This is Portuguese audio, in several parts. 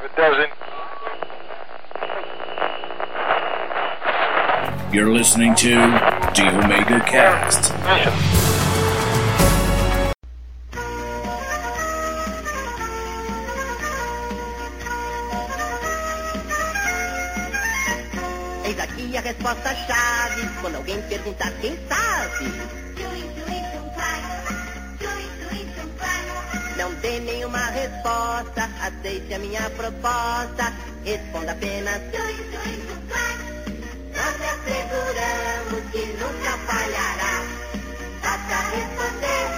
It doesn't. You're listening to The Omega Cast. Mission. Eis aqui a resposta chave. Quando alguém perguntar quem sabe, resposta. Aceite a minha proposta. Responda apenas. Nós lhe asseguramos que nunca falhará. Basta responder.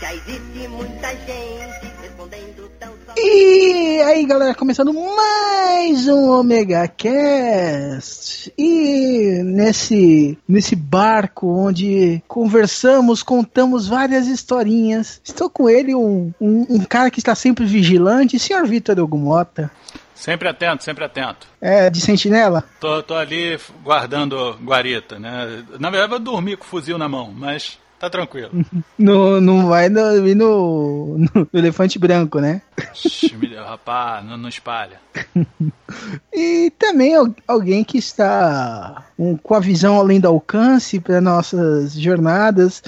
Já existe muita gente respondendo tão. E aí, galera, começando mais um Omega Cast. E nesse nesse barco onde conversamos, contamos várias historinhas. Estou com ele, um, um, um cara que está sempre vigilante, senhor Vitor Ogumota. Sempre atento, sempre atento. É, de sentinela? Tô, tô ali guardando guarita, né? Na verdade, eu dormi com o fuzil na mão, mas tá tranquilo. No, não vai no, ir no, no, elefante branco, né? Rapaz, não, não espalha. E também al- alguém que está um, com a visão além do alcance para nossas jornadas,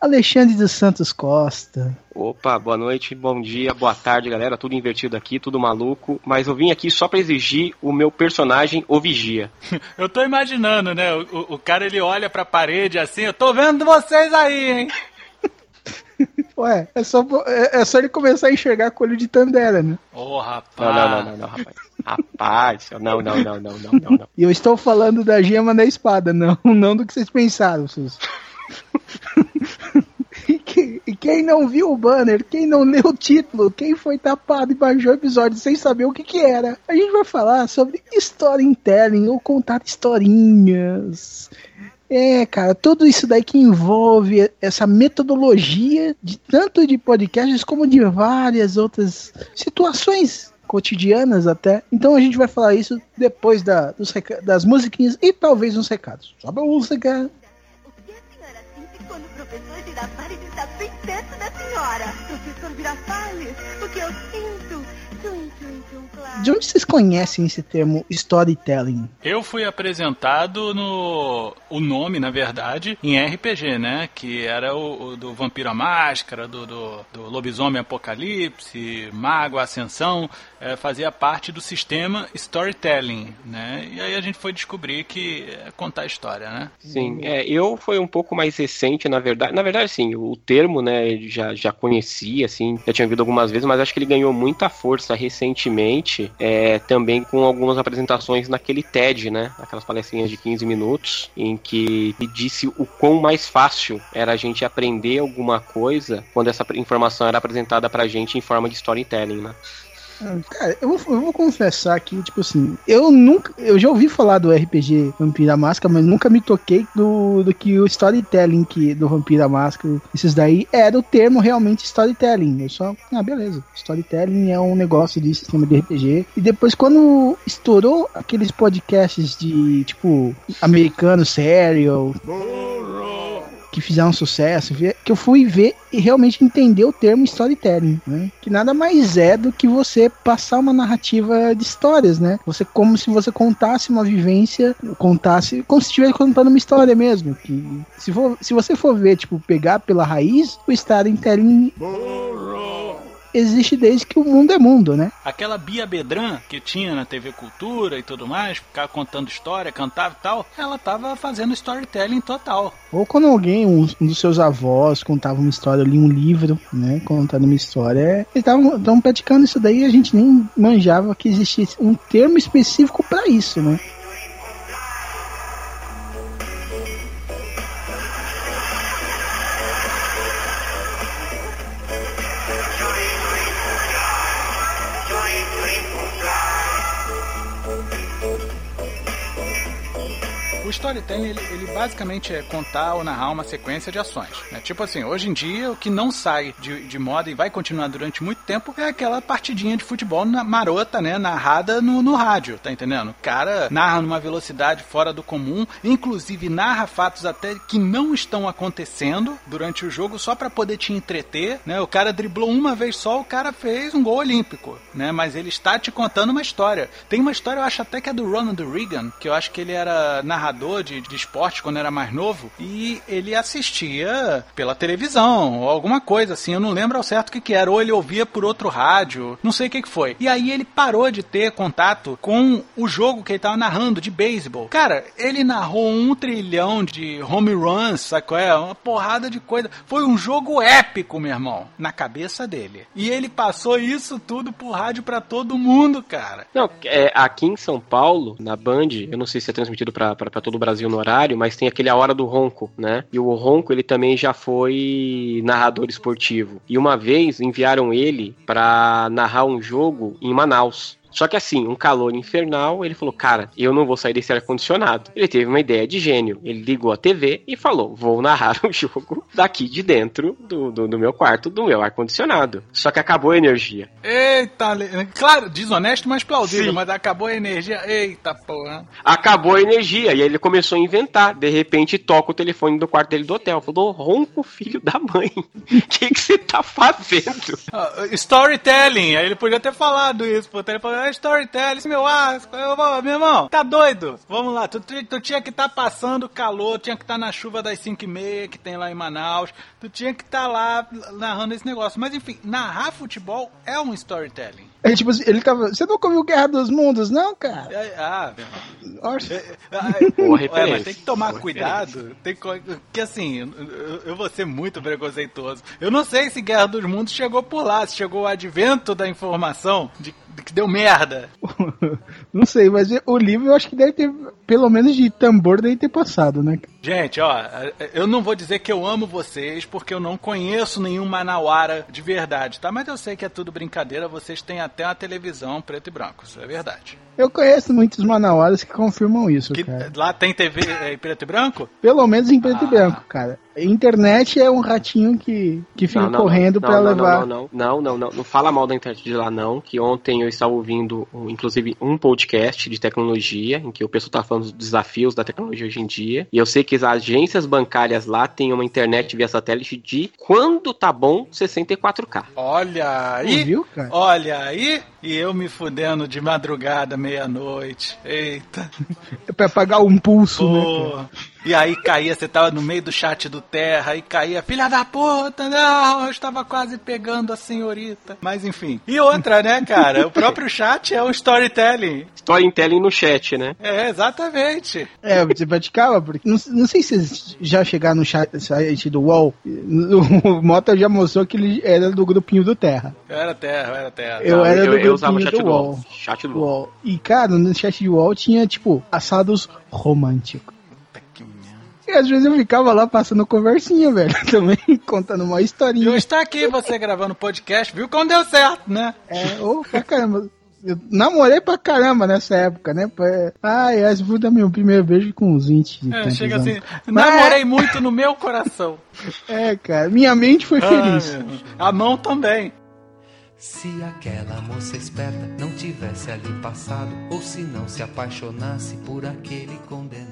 Alexandre dos Santos Costa. Opa, boa noite, bom dia, boa tarde, galera. Tudo invertido aqui, tudo maluco. Mas eu vim aqui só pra exigir o meu personagem, o Vigia. Eu tô imaginando, né? O, o- cara ele olha pra parede assim, eu tô vendo vocês aí, hein? Ué, é só, é, é só ele começar a enxergar com o olho de Tandera, né? Ô, rapaz. Não, não, não, não, não, rapaz. Rapaz, não, não, não, não, não, não, não. E eu estou falando da gema da espada, não, não do que vocês pensaram, seus. Que- quem não viu o banner, quem não leu o título, quem foi tapado e baixou o episódio sem saber o que que era, a gente vai falar sobre storytelling ou contar historinhas. É, cara, tudo isso daí que envolve essa metodologia de tanto de podcasts como de várias outras situações cotidianas até. Então a gente vai falar isso depois da, dos das musiquinhas e talvez uns recados. Sobe a música. O que a senhora sente quando o professor Girafales senhora? Professor Girafales, o que eu De onde vocês conhecem esse termo storytelling? Eu fui apresentado no. O nome, na verdade, em RPG, né? Que era o, o do Vampiro à Máscara, do, do, do Lobisomem Apocalipse, Mago Ascensão. eh, fazia parte do sistema Storytelling, né? E aí a gente foi descobrir que é contar história, né? Sim, é, eu foi um pouco mais recente, na verdade. Na verdade, sim, o termo, né, já, já conhecia, assim, já tinha ouvido algumas vezes, mas acho que ele ganhou muita força recentemente, é, também com algumas apresentações naquele TED, né, aquelas palestrinhas de 15 minutos, em que disse o quão mais fácil era a gente aprender alguma coisa quando essa informação era apresentada pra gente em forma de storytelling, né. Cara, eu vou, eu vou confessar aqui, tipo assim, eu nunca. Eu já ouvi falar do RPG Vampira Máscara, mas nunca me toquei do, do que o storytelling que, do Vampira Máscara, esses daí era o termo realmente storytelling. Eu só. Ah, beleza. Storytelling é um negócio de sistema de RPG. E depois, quando estourou aqueles podcasts de, tipo, americano sério. Que fizeram sucesso, que eu fui ver e realmente entender o termo storytelling, né? Que nada mais é do que você passar uma narrativa de histórias, né? Você como se você contasse uma vivência, contasse como se estivesse contando uma história mesmo. Que se, for, se você for ver, tipo, pegar pela raiz, o storytelling existe desde que o mundo é mundo, né? Aquela Bia Bedran que tinha na TV Cultura e tudo mais, ficava contando história, cantava e tal, ela tava fazendo storytelling total. Ou quando alguém, um, um dos seus avós, contava uma história, ali um livro, né? Contando uma história, é, eles estavam praticando isso daí e a gente nem manjava que existisse um termo específico pra isso, né? Storytelling, ele, ele basicamente é contar ou narrar uma sequência de ações. Né? Tipo assim, hoje em dia, o que não sai de, de moda e vai continuar durante muito tempo é aquela partidinha de futebol na, marota, né? Narrada no, no rádio, tá entendendo? O cara narra numa velocidade fora do comum, inclusive narra fatos até que não estão acontecendo durante o jogo só para poder te entreter, né? O cara driblou uma vez só, o cara fez um gol olímpico, né? Mas ele está te contando uma história. Tem uma história, eu acho até que é do Ronald Reagan, que eu acho que ele era narrador de, de esporte quando era mais novo, e ele assistia pela televisão, ou alguma coisa assim, eu não lembro ao certo o que, que era, ou ele ouvia por outro rádio, não sei o que, que foi. E aí ele parou de ter contato com o jogo que ele estava narrando de beisebol. Cara, ele narrou um trilhão de home runs, sabe qual é? Uma porrada de coisa. Foi um jogo épico, meu irmão, na cabeça dele. E ele passou isso tudo por rádio para todo mundo, cara. Não, é, aqui em São Paulo, na Band, eu não sei se é transmitido para todo o Brasil no horário, mas tem aquele A Hora do Ronco, né? E o Ronco, ele também já foi narrador esportivo. E uma vez enviaram ele para narrar um jogo em Manaus. Só que assim, um calor infernal, ele falou: Cara, eu não vou sair desse ar-condicionado. Ele teve uma ideia de gênio. Ele ligou a TV e falou: Vou narrar o jogo daqui de dentro do, do, do meu quarto, do meu ar-condicionado. Só que acabou a energia. Eita, claro, desonesto, mas plausível, Sim. mas acabou a energia. Eita porra. Acabou a energia. E aí ele começou a inventar. De repente, toca o telefone do quarto dele do hotel. Falou: Ronco, filho da mãe. O que você tá fazendo? Uh, storytelling. Aí ele podia ter falado isso pro telefone é storytelling, meu asco. Eu, meu irmão, tá doido? Vamos lá, tu, tu, tu tinha que estar tá passando calor, tinha que estar tá na chuva das 5 e meia que tem lá em Manaus, tu tinha que estar tá lá narrando esse negócio. Mas enfim, narrar futebol é um storytelling. É, tipo, ele tava. Você nunca viu Guerra dos Mundos, não, cara? É, ah, Nossa. É, é, mas tem que tomar cuidado. Tem que, assim, eu, eu, vou ser muito preconceituoso. Eu não sei se Guerra dos Mundos chegou por lá, se chegou o advento da informação de que deu merda. não sei, mas o livro eu acho que deve ter, pelo menos de tambor, deve ter passado, né? Gente, ó, eu não vou dizer que eu amo vocês, porque eu não conheço nenhum Manauara de verdade, tá? Mas eu sei que é tudo brincadeira, vocês têm até uma televisão preto e branco, isso é verdade. Eu conheço muitos manauaras que confirmam isso, que cara. Lá tem TV em preto e branco? Pelo menos em preto ah. e branco, cara. Internet é um ratinho que, que fica não, não, correndo para levar. Não não, não, não, não, não, fala mal da internet de lá, não. Que ontem eu estava ouvindo, inclusive, um podcast de tecnologia, em que o pessoal tá falando dos desafios da tecnologia hoje em dia. E eu sei que as agências bancárias lá têm uma internet via satélite de quando tá bom 64K. Olha aí! Viu, cara? Olha aí! E eu me fudendo de madrugada, meia-noite. Eita. É pra pagar um pulso, né, Pô. né? E aí caía, você tava no meio do chat do Terra e caía, filha da puta, não, eu estava quase pegando a senhorita. Mas enfim. E outra, né, cara? O próprio chat é o storytelling. Storytelling no chat, né? É, exatamente. É, você praticava, porque não, não sei se vocês já chegaram no chat, site do UOL. O Mota já mostrou que ele era do grupinho do Terra. Eu era Terra, eu era Terra. Eu não, era eu, do eu, grupinho eu do, do UOL. Chat do UOL. E, cara, no chat do UOL tinha, tipo, assados românticos. E às vezes eu ficava lá passando conversinha, velho. Também contando uma historinha. Eu está aqui você gravando podcast, viu como deu certo, né? É, ô, pra caramba. Eu namorei pra caramba nessa época, né? Ai, esse foi meu primeiro beijo com uns 20. É, chega anos. assim, namorei muito no meu coração. É, cara, minha mente foi feliz. a mão também. Se aquela moça esperta não tivesse ali passado, ou se não se apaixonasse por aquele condenado.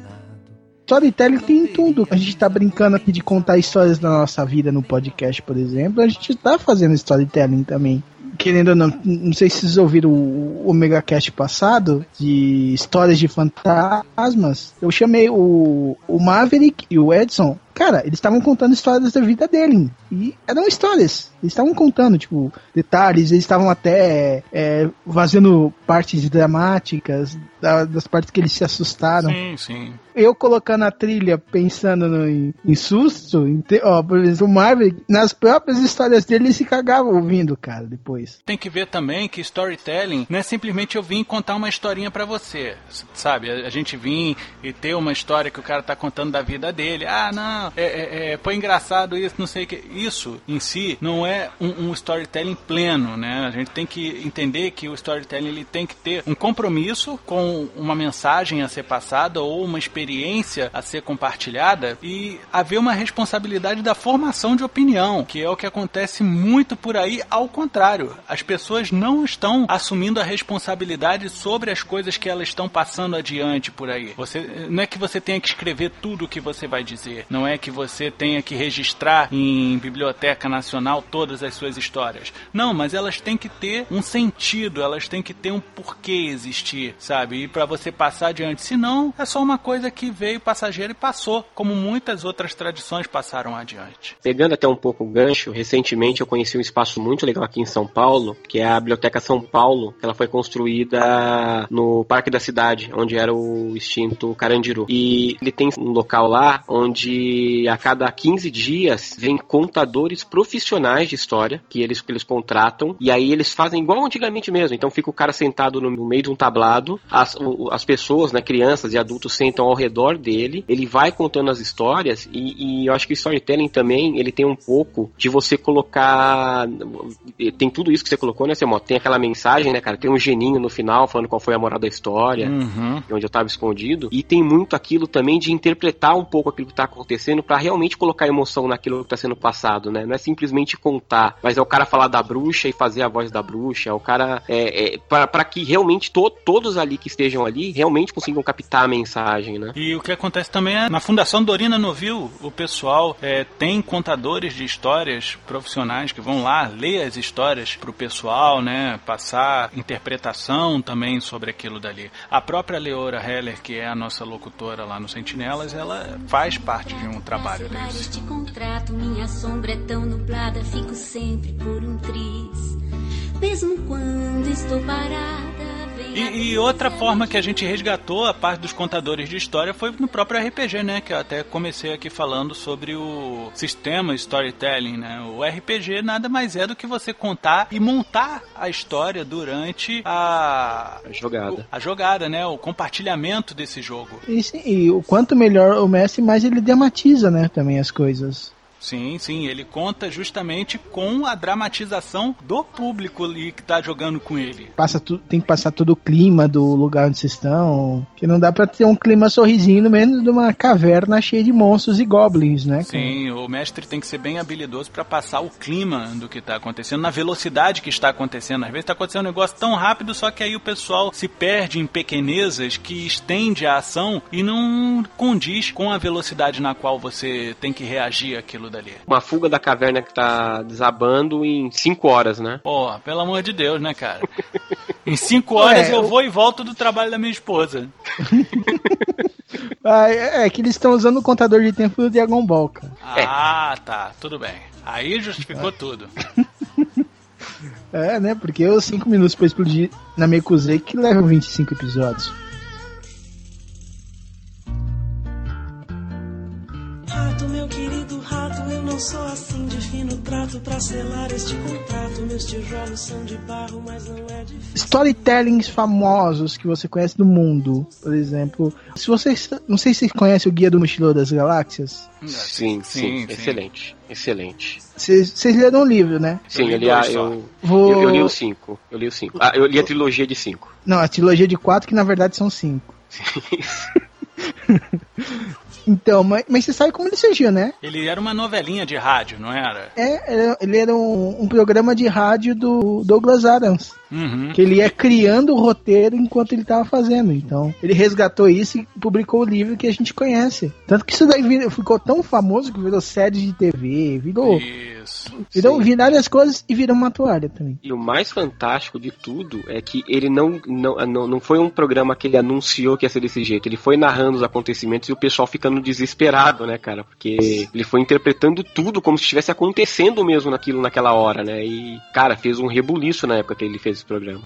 Storytelling tem tudo. A gente tá brincando aqui de contar histórias da nossa vida no podcast, por exemplo. A gente tá fazendo storytelling também. Querendo ou não, não sei se vocês ouviram o Omega Cast passado de histórias de fantasmas. Eu chamei o, o Maverick e o Edson cara, eles estavam contando histórias da vida dele. E eram histórias. Eles estavam contando, tipo, detalhes, eles estavam até é, fazendo partes dramáticas da, das partes que eles se assustaram. Sim, sim. Eu colocando a trilha pensando no, em, em, susto, em ó, por exemplo, o Marvel, nas próprias histórias dele, ele se cagava ouvindo, cara, depois. Tem que ver também que storytelling não é simplesmente eu vim contar uma historinha para você, sabe? A, a gente vir e ter uma história que o cara tá contando da vida dele. Ah, não, é, é, é, foi engraçado isso, não sei o que. Isso em si não é um, um, storytelling pleno, né? A gente tem que entender que o storytelling ele tem que ter um compromisso com uma mensagem a ser passada ou uma experiência a ser compartilhada e haver uma responsabilidade da formação de opinião, que é o que acontece muito por aí, ao contrário. As pessoas não estão assumindo a responsabilidade sobre as coisas que elas estão passando adiante por aí. Você não é que você tenha que escrever tudo o que você vai dizer, não é que você tenha que registrar em biblioteca nacional todas as suas histórias. Não, mas elas têm que ter um sentido, elas têm que ter um porquê existir, sabe? E para você passar adiante, senão é só uma coisa que veio passageira e passou, como muitas outras tradições passaram adiante. Pegando até um pouco o gancho, recentemente eu conheci um espaço muito legal aqui em São Paulo, que é a Biblioteca São Paulo, ela foi construída no Parque da Cidade, onde era o extinto Carandiru. E ele tem um local lá onde a cada 15 dias vem contadores profissionais de história que eles, que eles contratam e aí eles fazem igual antigamente mesmo. Então fica o cara sentado no, no meio de um tablado, as, o, as pessoas, né, crianças e adultos sentam ao redor dele, ele vai contando as histórias e, e eu acho que o storytelling também ele tem um pouco de você colocar tem tudo isso que você colocou, né, Semó? Tem aquela mensagem, né, cara? Tem um geninho no final falando qual foi a moral da história, uhum. onde eu tava escondido. E tem muito aquilo também de interpretar um pouco aquilo que tá acontecendo para realmente colocar emoção naquilo que tá sendo passado, né? Não é simplesmente contar, mas é o cara falar da bruxa e fazer a voz da bruxa, é o cara é, é para que realmente to, todos ali que estejam ali realmente consigam captar a mensagem, né? E o que acontece também é na Fundação Dorina Novil, o pessoal é, tem contadores de histórias profissionais que vão lá ler as histórias pro pessoal, né? Passar interpretação também sobre aquilo dali. A própria Leora Heller, que é a nossa locutora lá no Sentinelas, ela faz parte de um trabalho desse. Este contrato, minha sombra é tão nublada, fico sempre por um triz. Mesmo quando estou parada e, e, outra forma que a gente resgatou a parte dos contadores de história foi no próprio RPG, né? Que eu até comecei aqui falando sobre o sistema storytelling, né? O RPG nada mais é do que você contar e montar a história durante a, a jogada. O, a jogada, né? O compartilhamento desse jogo. E, sim, e o quanto melhor o mestre, mais ele dramatiza, né? Também as coisas. Sim, sim, ele conta justamente com a dramatização do público ali que tá jogando com ele. Passa tu, tem que passar todo o clima do lugar onde vocês estão, que não dá para ter um clima sorrisinho no meio de uma caverna cheia de monstros e goblins, né? Sim, o mestre tem que ser bem habilidoso para passar o clima do que tá acontecendo, na velocidade que está acontecendo. Às vezes tá acontecendo um negócio tão rápido, só que aí o pessoal se perde em pequenezas que estende a ação e não condiz com a velocidade na qual você tem que reagir àquilo aquilo dali. Uma fuga da caverna que tá desabando em 5 horas, né? Pô, pelo amor de Deus, né, cara? em 5 horas eu vou e volto do trabalho da minha esposa. ah, é, é, que eles estão usando o contador de tempo do Dragon Ball, cara. Ah, é. tá, tudo bem. Aí justificou tudo. É, né? Porque os 5 minutos pra explodir na Mekuzei que levam 25 episódios. Rato, eu sou assim de fino trato pra selar este contrato. Meus tijolos são de barro, mas não é difícil. Storytellings famosos que você conhece do mundo, por exemplo. Se você não sei se você conhece o Guia do Mochileiro das Galáxias. Sim, sim, sim, sim. excelente, excelente. Vocês leram o livro, né? Sim, eu li, a, eu, Vou... eu, eu, li o 5. Eu li o 5. Ah, eu li a trilogia de 5. Não, a trilogia de 4, que na verdade são 5. Então, mas, mas você sabe como ele surgiu, né? Ele era uma novelinha de rádio, não era? É, ele era um, um programa de rádio do Douglas Adams. Uhum. Que ele ia criando o roteiro enquanto ele estava fazendo. Então, ele resgatou isso e publicou o livro que a gente conhece. Tanto que isso daí ficou tão famoso que virou série de TV, virou. Isso. Virou sim. várias coisas e virou uma toalha também. E o mais fantástico de tudo é que ele não, não, não, não foi um programa que ele anunciou que ia ser desse jeito. Ele foi narrando os acontecimentos e o pessoal ficando desesperado, né, cara? Porque ele foi interpretando tudo como se estivesse acontecendo mesmo naquilo naquela hora, né? E, cara, fez um rebuliço na época que ele fez esse programa.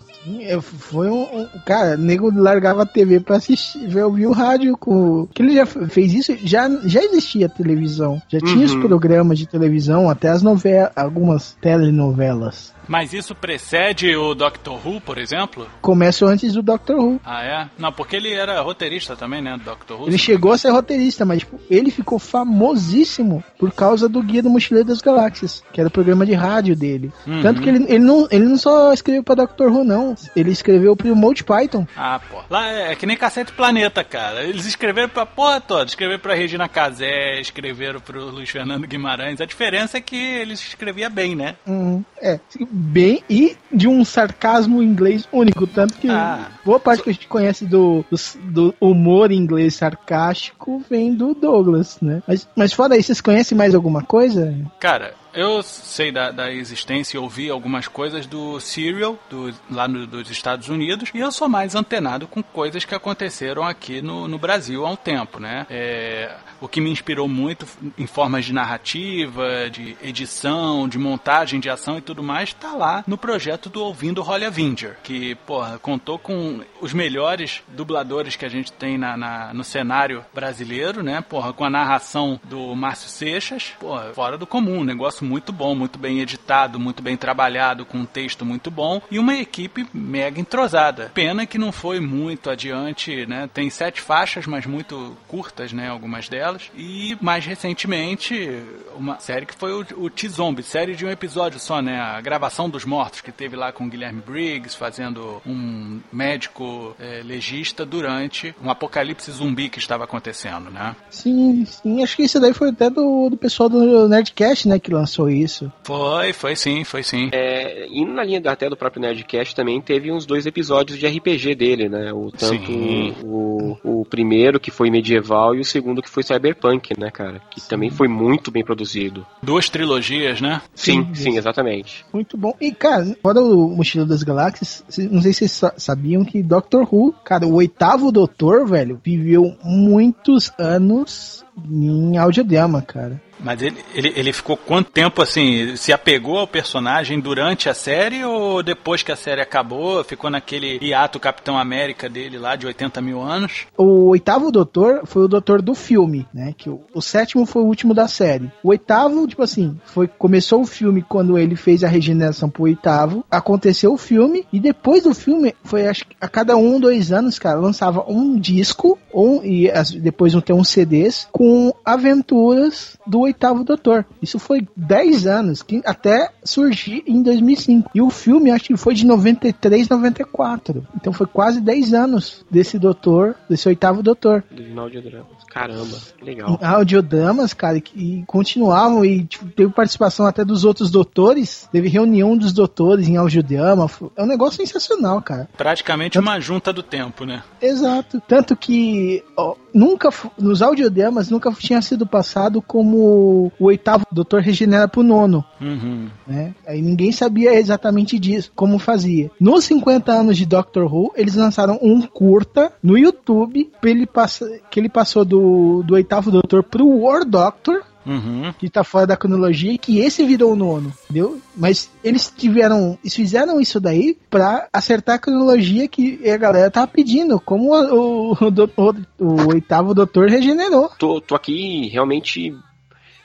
Foi um, um. Cara, nego largava a TV pra assistir, ver, ouvir o rádio com. Que ele já fez isso, já, já existia televisão. Já tinha uhum. os programas de televisão, até as novelas, algumas telenovelas. Mas isso precede o Doctor Who, por exemplo? Começa antes do Doctor Who. Ah, é? Não, porque ele era roteirista também, né, do Doctor Who. Ele chegou a ser roteirista, mas tipo, ele ficou famosíssimo por causa do Guia do Mochileiro das Galáxias, que era o programa de rádio dele. Uhum. Tanto que ele, ele, não, ele não só escreveu pra Doctor Who, não. Ele escreveu pro Monty Python. Ah, pô. Lá é, é que nem Cacete Planeta, cara. Eles escreveram pra porra toda. Escreveram pra Regina Casé, escreveram pro Luiz Fernando Guimarães. A diferença é que eles escrevia bem, né? Uhum. É, bem e de um sarcasmo inglês único. Tanto que Ah. boa parte que a gente conhece do, do, do humor inglês sarcástico vem do Douglas, né? Mas, mas fora isso, vocês conhecem mais alguma coisa? Cara, eu sei da, da existência e ouvi algumas coisas do Serial, do, lá no- dos Estados Unidos, e eu sou mais antenado com coisas que aconteceram aqui no, no Brasil há um tempo, né? É, o que me inspirou muito em formas de narrativa, de edição, de montagem de ação e tudo mais, tá lá no projeto do Ouvindo Holly Avenger, que, porra, contou com os melhores dubladores que a gente tem na, na- no cenário brasileiro, né? Porra, com a narração do Márcio Seixas, porra, fora do comum, um negócio muito bom, muito bem editado, muito bem trabalhado, com um texto muito bom e uma equipe mega entrosada. Pena que não foi muito adiante, né? Tem sete faixas, mas muito curtas, né? Algumas delas. E mais recentemente, uma série que foi o, o T-Zombie, série de um episódio só, né? A gravação dos mortos, que teve lá com o Guilherme Briggs, fazendo um médico eh, legista durante um apocalipse zumbi que estava acontecendo, né? Sim, sim. Acho que isso daí foi até do, do pessoal do Nerdcast, né, que lançou isso. Foi, foi sim, foi sim. É, e na linha da- até do próprio Nerdcast também teve uns dois episódios de RPG dele, né? O, tanto Sim. o, o primeiro que foi medieval e o segundo que foi cyberpunk, né, cara? Que também foi muito bem produzido. Duas trilogias, né? Sim, Sim, sim, exatamente. Muito bom. E, cara, fora o Mochila das Galáxias, não sei se vocês sa- sabiam que Doctor Who, cara, o oitavo doutor, velho, viveu muitos anos em audiodrama, cara. Mas ele, ele, ele ficou quanto tempo assim? Se apegou ao personagem durante a série ou depois que a série acabou? Ficou naquele hiato Capitão América dele lá de 80 mil anos? O oitavo doutor foi o doutor do filme, né? Que o, o sétimo foi o último da série. O oitavo, tipo assim, foi começou o filme quando ele fez a regeneração pro oitavo. Aconteceu o filme e depois do filme foi acho que a cada um dois anos, cara, lançava um disco ou e as- depois ter uns CDs com aventuras do oitavo doutor. Isso foi 10 anos, que até surgir em 2005. E o filme acho que foi de 93, 94. Então foi quase 10 anos desse doutor, desse oitavo doutor. Do audiodramas. Caramba, que legal. Em audiodramas, cara, que e continuavam e tipo, teve participação até dos outros doutores. Teve reunião dos doutores em audiodrama. É um negócio sensacional, cara. Praticamente uma junta do tempo, né? Exato. Tanto que ó, nunca, nos audiodramas, nunca tinha sido passado como o oitavo doutor regenera pro nono. Uhum. né? Aí ninguém sabia exatamente disso, como fazia. Nos 50 anos de Doctor Who, eles lançaram um curta no YouTube pra ele passa, que ele passou do, do oitavo doutor pro War Doctor, Uhum. que tá fora da cronologia, e que esse virou o nono, entendeu? Mas eles tiveram, eles fizeram isso daí pra acertar a cronologia que a galera tava pedindo, como o, o, do- o- o oitavo doutor regenerou. Tô, tô aqui realmente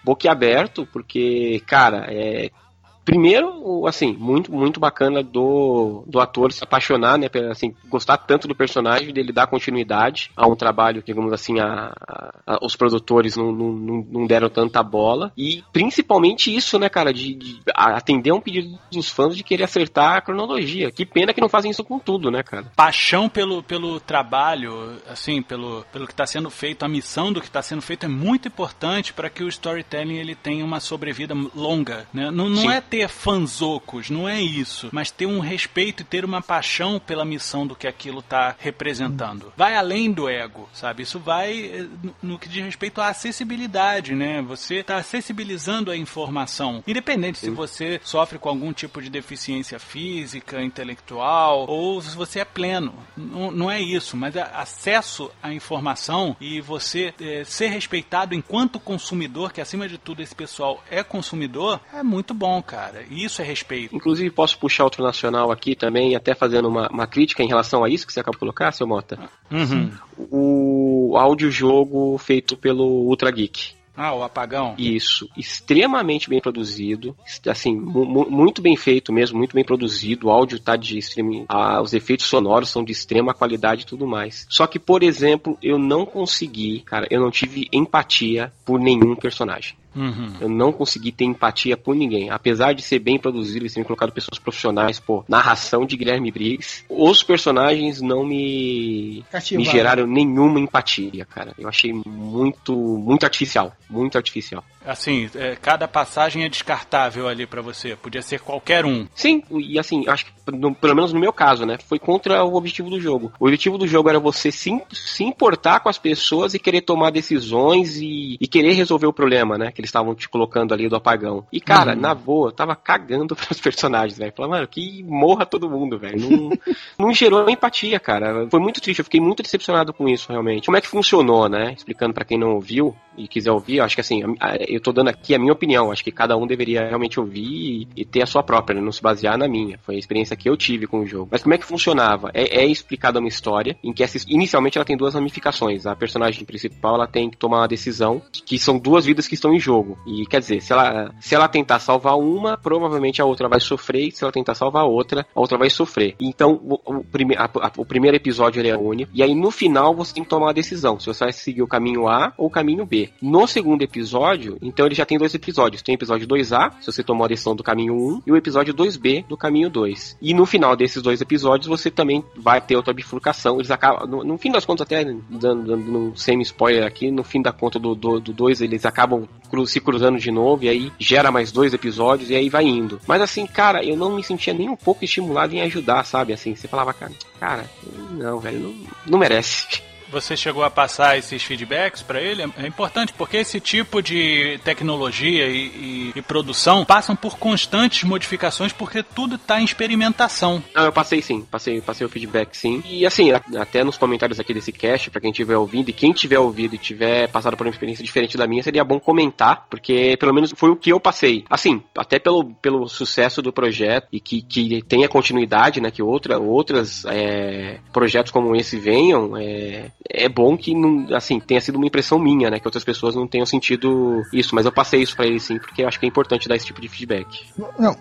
boquiaberto, porque, cara, é. Primeiro, assim, muito, muito bacana do, do ator se apaixonar, né, assim, gostar tanto do personagem, dele dar continuidade a um trabalho, que, digamos assim, a, a- os produtores não, não, não- deram tanta bola. E principalmente isso, né, cara, de, de atender um pedido dos fãs de querer acertar a cronologia. Que pena que não fazem isso com tudo, né, cara? Paixão pelo, pelo trabalho, assim, pelo, pelo que está sendo feito, a missão do que está sendo feito é muito importante para que o storytelling ele tenha uma sobrevida longa. Né? Não, não Sim. é ter fanzocos, não é isso, mas ter um respeito e ter uma paixão pela missão do que aquilo está representando. Vai além do ego, sabe? Isso vai eh, no- que diz respeito à acessibilidade, né? Você está acessibilizando a informação, independente se você sofre com algum tipo de deficiência física, intelectual, ou se você é pleno. Não, não é isso, mas é acesso à informação e você eh, ser respeitado enquanto consumidor, que acima de tudo esse pessoal é consumidor, é muito bom, cara. E isso é respeito. Inclusive, posso puxar outro nacional aqui também, até fazendo uma, uma crítica em relação a isso que você acabou de colocar, seu Mota. Uhum. O audiojogo feito pelo Ultra Geek. Ah, o apagão. Isso, extremamente bem produzido, assim, mu muito bem feito mesmo, muito bem produzido. O áudio tá de extreme, ah, os efeitos sonoros são de extrema qualidade e tudo mais. Só que, por exemplo, eu não consegui, cara, eu não tive empatia por nenhum personagem. Uhum. Eu não consegui ter empatia por ninguém. Apesar de ser bem produzido e ter colocado pessoas profissionais, pô, narração de Guilherme Briggs, os personagens não me, me geraram nenhuma empatia, cara. Eu achei muito, muito artificial. Muito artificial. Assim, é, cada passagem é descartável ali para você. Podia ser qualquer um. Sim, e assim, acho que, no, pelo menos no meu caso, né? Foi contra o objetivo do jogo. O objetivo do jogo era você se, se importar com as pessoas e querer tomar decisões e, e querer resolver o problema, né? Que eles estavam te colocando ali do apagão. E, cara, uhum. na boa, eu tava cagando pros personagens, velho. Falando, mano, que morra todo mundo, velho. Não, não gerou empatia, cara. Foi muito triste. Eu fiquei muito decepcionado com isso, realmente. Como é que funcionou, né? Explicando para quem não ouviu e quiser ouvir, acho que assim, eu tô dando aqui a minha opinião. Acho que cada um deveria realmente ouvir e, ter a sua própria, né? não se basear na minha. Foi a experiência que eu tive com o jogo. Mas como é que funcionava? É, é explicada uma história em que essa, inicialmente ela tem duas ramificações. A personagem principal ela tem que tomar uma decisão que são duas vidas que estão em jogo. E quer dizer, se ela, se ela tentar salvar uma, provavelmente a outra vai sofrer. E se ela tentar salvar a outra, a outra vai sofrer. Então o, o, prime, a, a, o primeiro episódio ele é único. E aí no final você tem que tomar uma decisão. Se você vai seguir o caminho A ou o caminho B. No segundo episódio, então ele já tem dois episódios. Tem o episódio 2A, se você tomou a decisão do caminho 1, e o episódio 2B do caminho 2. E no final desses dois episódios, você também vai ter outra bifurcação. Eles acabam, no, no fim das contas, até dando, dando um semi-spoiler aqui, no fim da conta do 2, do, do eles acabam se cruzando de novo, e aí gera mais dois episódios, e aí vai indo. Mas assim, cara, eu não me sentia nem um pouco estimulado em ajudar, sabe? Assim, você falava, cara, cara, não, velho, não, não merece. Você chegou a passar esses feedbacks para ele? É importante porque esse tipo de tecnologia e, e, e produção passam por constantes modificações porque tudo está em experimentação. Não, eu passei sim, passei, passei o feedback sim. E assim, até nos comentários aqui desse cast, para quem estiver ouvindo, e quem tiver ouvido e tiver passado por uma experiência diferente da minha, seria bom comentar, porque pelo menos foi o que eu passei. Assim, até pelo, pelo sucesso do projeto e que, que tenha continuidade, né? Que outra, outras é, projetos como esse venham. É, é bom que não, assim, tenha sido uma impressão minha, né? Que outras pessoas não tenham sentido isso, mas eu passei isso para ele sim, porque eu acho que é importante dar esse tipo de feedback. Não,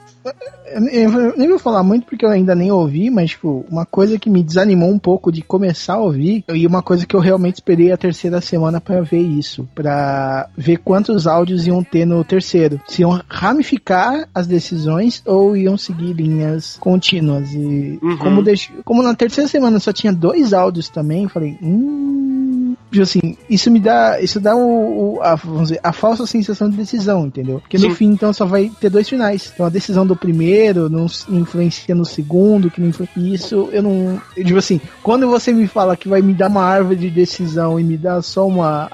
eu nem vou falar muito porque eu ainda nem ouvi, mas, tipo, uma coisa que me desanimou um pouco de começar a ouvir, e uma coisa que eu realmente esperei a terceira semana para ver isso, para ver quantos áudios iam ter no terceiro. Se iam ramificar as decisões ou iam seguir linhas contínuas. E uhum. como, deix... como na terceira semana só tinha dois áudios também, eu falei, hum, tipo assim, isso me dá, isso dá o, o a, vamos dizer, a falsa sensação de decisão, entendeu? Porque no Sim. fim, então, só vai ter dois finais. Então, a decisão do primeiro não, não influencia no segundo, que não influencia. Isso eu não. Eu digo assim, quando você me fala que vai me dar uma árvore de decisão e me dá só uma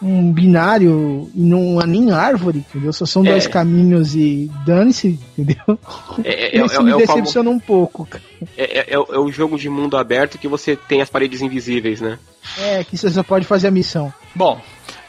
um binário e não é nem árvore, entendeu? Só são é. dois caminhos e dane-se, entendeu? É, é, Isso é, me decepciona um pouco, é, é, é, o jogo de mundo aberto que você tem as paredes invisíveis, né? É, que você só pode fazer a missão. Bom,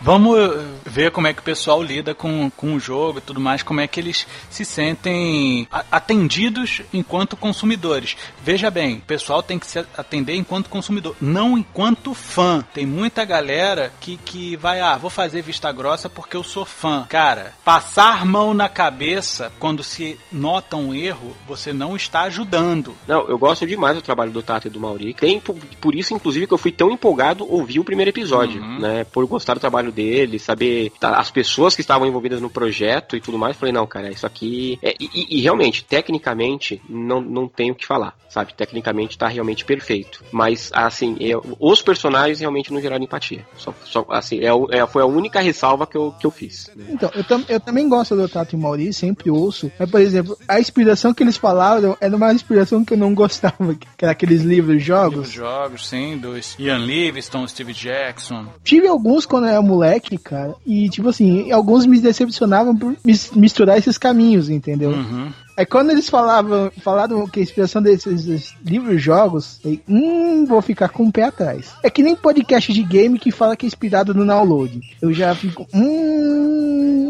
Vamos ver como é que o pessoal lida com, com o jogo e tudo mais, como é que eles se sentem atendidos enquanto consumidores. Veja bem, o pessoal tem que se atender enquanto consumidor, não enquanto fã. Tem muita galera que, que vai, ah, vou fazer vista grossa porque eu sou fã. Cara, passar mão na cabeça quando se nota um erro, você não está ajudando. Não, eu gosto demais do trabalho do Tato e do Mauri. Tem, por isso, inclusive, que eu fui tão empolgado ouvir o primeiro episódio, uhum. né? Por gostar do trabalho dele, saber tá, as pessoas que estavam envolvidas no projeto e tudo mais. Falei, não, cara, isso aqui. É, e, e, realmente, tecnicamente, não, não tenho o que falar, sabe? Tecnicamente tá realmente perfeito. Mas, assim, eu, os personagens realmente não geraram empatia. Só, só assim, é, é, foi a única ressalva que eu, que eu fiz. Então, eu, tam, eu também gosto do Tato e Mauri, sempre ouço. Mas, por exemplo, a inspiração que eles falaram era uma inspiração que eu não gostava, que era aqueles livros jogos. Livros jogos, sim, dos Ian Livingstone, Steve Jackson. Tive alguns quando eu era moleque moleque, cara. E, tipo assim, alguns me decepcionavam por misturar esses caminhos, entendeu? Uhum. Aí quando eles falavam, falaram que a inspiração desses livros jogos, eu, hum, vou ficar com o pé atrás. É que nem podcast de game que fala que é inspirado no download. Eu já fico, hum,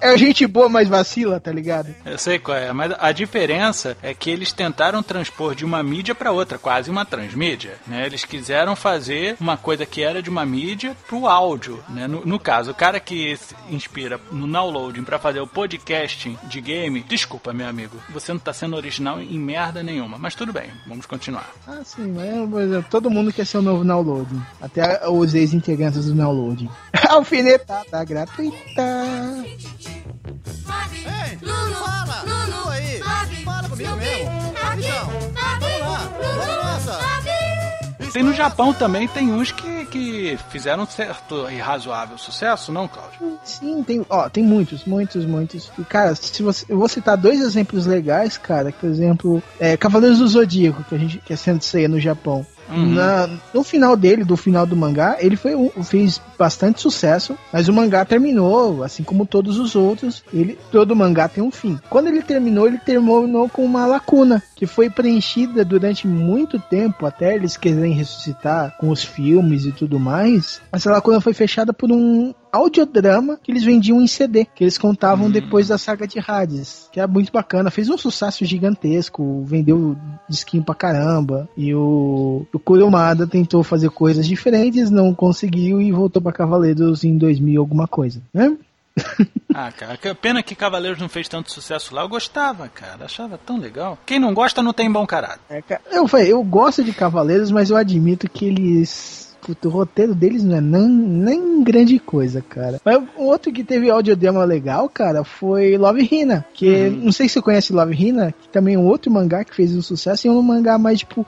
É gente boa, mas vacila, tá ligado? Eu sei qual é, mas a diferença é que eles tentaram transpor de uma mídia para outra, quase uma transmídia, né? Eles quiseram fazer uma coisa que era de uma mídia pro áudio, né? No, no caso, o cara que se inspira no downloading para fazer o podcasting de game, desculpa, meu amigo, você não tá sendo original em merda nenhuma, mas tudo bem, vamos continuar. Ah, sim, mas por exemplo, todo mundo quer ser o novo downloading. Até os ex-integrantes do downloading. Alfinetada gratuita. Ei, fala! Lulu aí! Fala comigo mesmo! Rapidão! Vamos lá! Vamos nossa! Tem no Japão também, tem uns que, que fizeram certo e razoável sucesso, não, Cláudio? Sim, tem, ó, tem muitos, muitos, muitos. E, cara, se você, eu vou citar dois exemplos legais, cara, que, por exemplo, é, Cavaleiros do Zodíaco, que a gente que é Sensei no Japão. Uhum. Na, no final dele, do final do mangá, ele foi fez bastante sucesso, mas o mangá terminou, assim como todos os outros. Ele, todo mangá tem um fim. Quando ele terminou, ele terminou com uma lacuna que foi preenchida durante muito tempo, até eles quererem ressuscitar com os filmes e tudo mais. Essa lacuna foi fechada por um audiodrama que eles vendiam em CD, que eles contavam depois da saga de Hades, que é muito bacana, fez um sucesso gigantesco, vendeu disquinho pra caramba, e o, o Kurumada tentou fazer coisas diferentes, não conseguiu e voltou pra Cavaleiros em 2000 alguma coisa, né? Ah, cara, que pena que Cavaleiros não fez tanto sucesso lá. Eu gostava, cara, achava tão legal. Quem não gosta não tem bom caráter. É, eu, eu gosto de Cavaleiros, mas eu admito que eles. Puto, o roteiro deles não é nem, nem grande coisa, cara. Mas outro que teve audiodrama legal, cara, foi Love Hina. Que não sei se você conhece Love Hina, que também é um outro mangá que fez um sucesso e é um mangá mais tipo.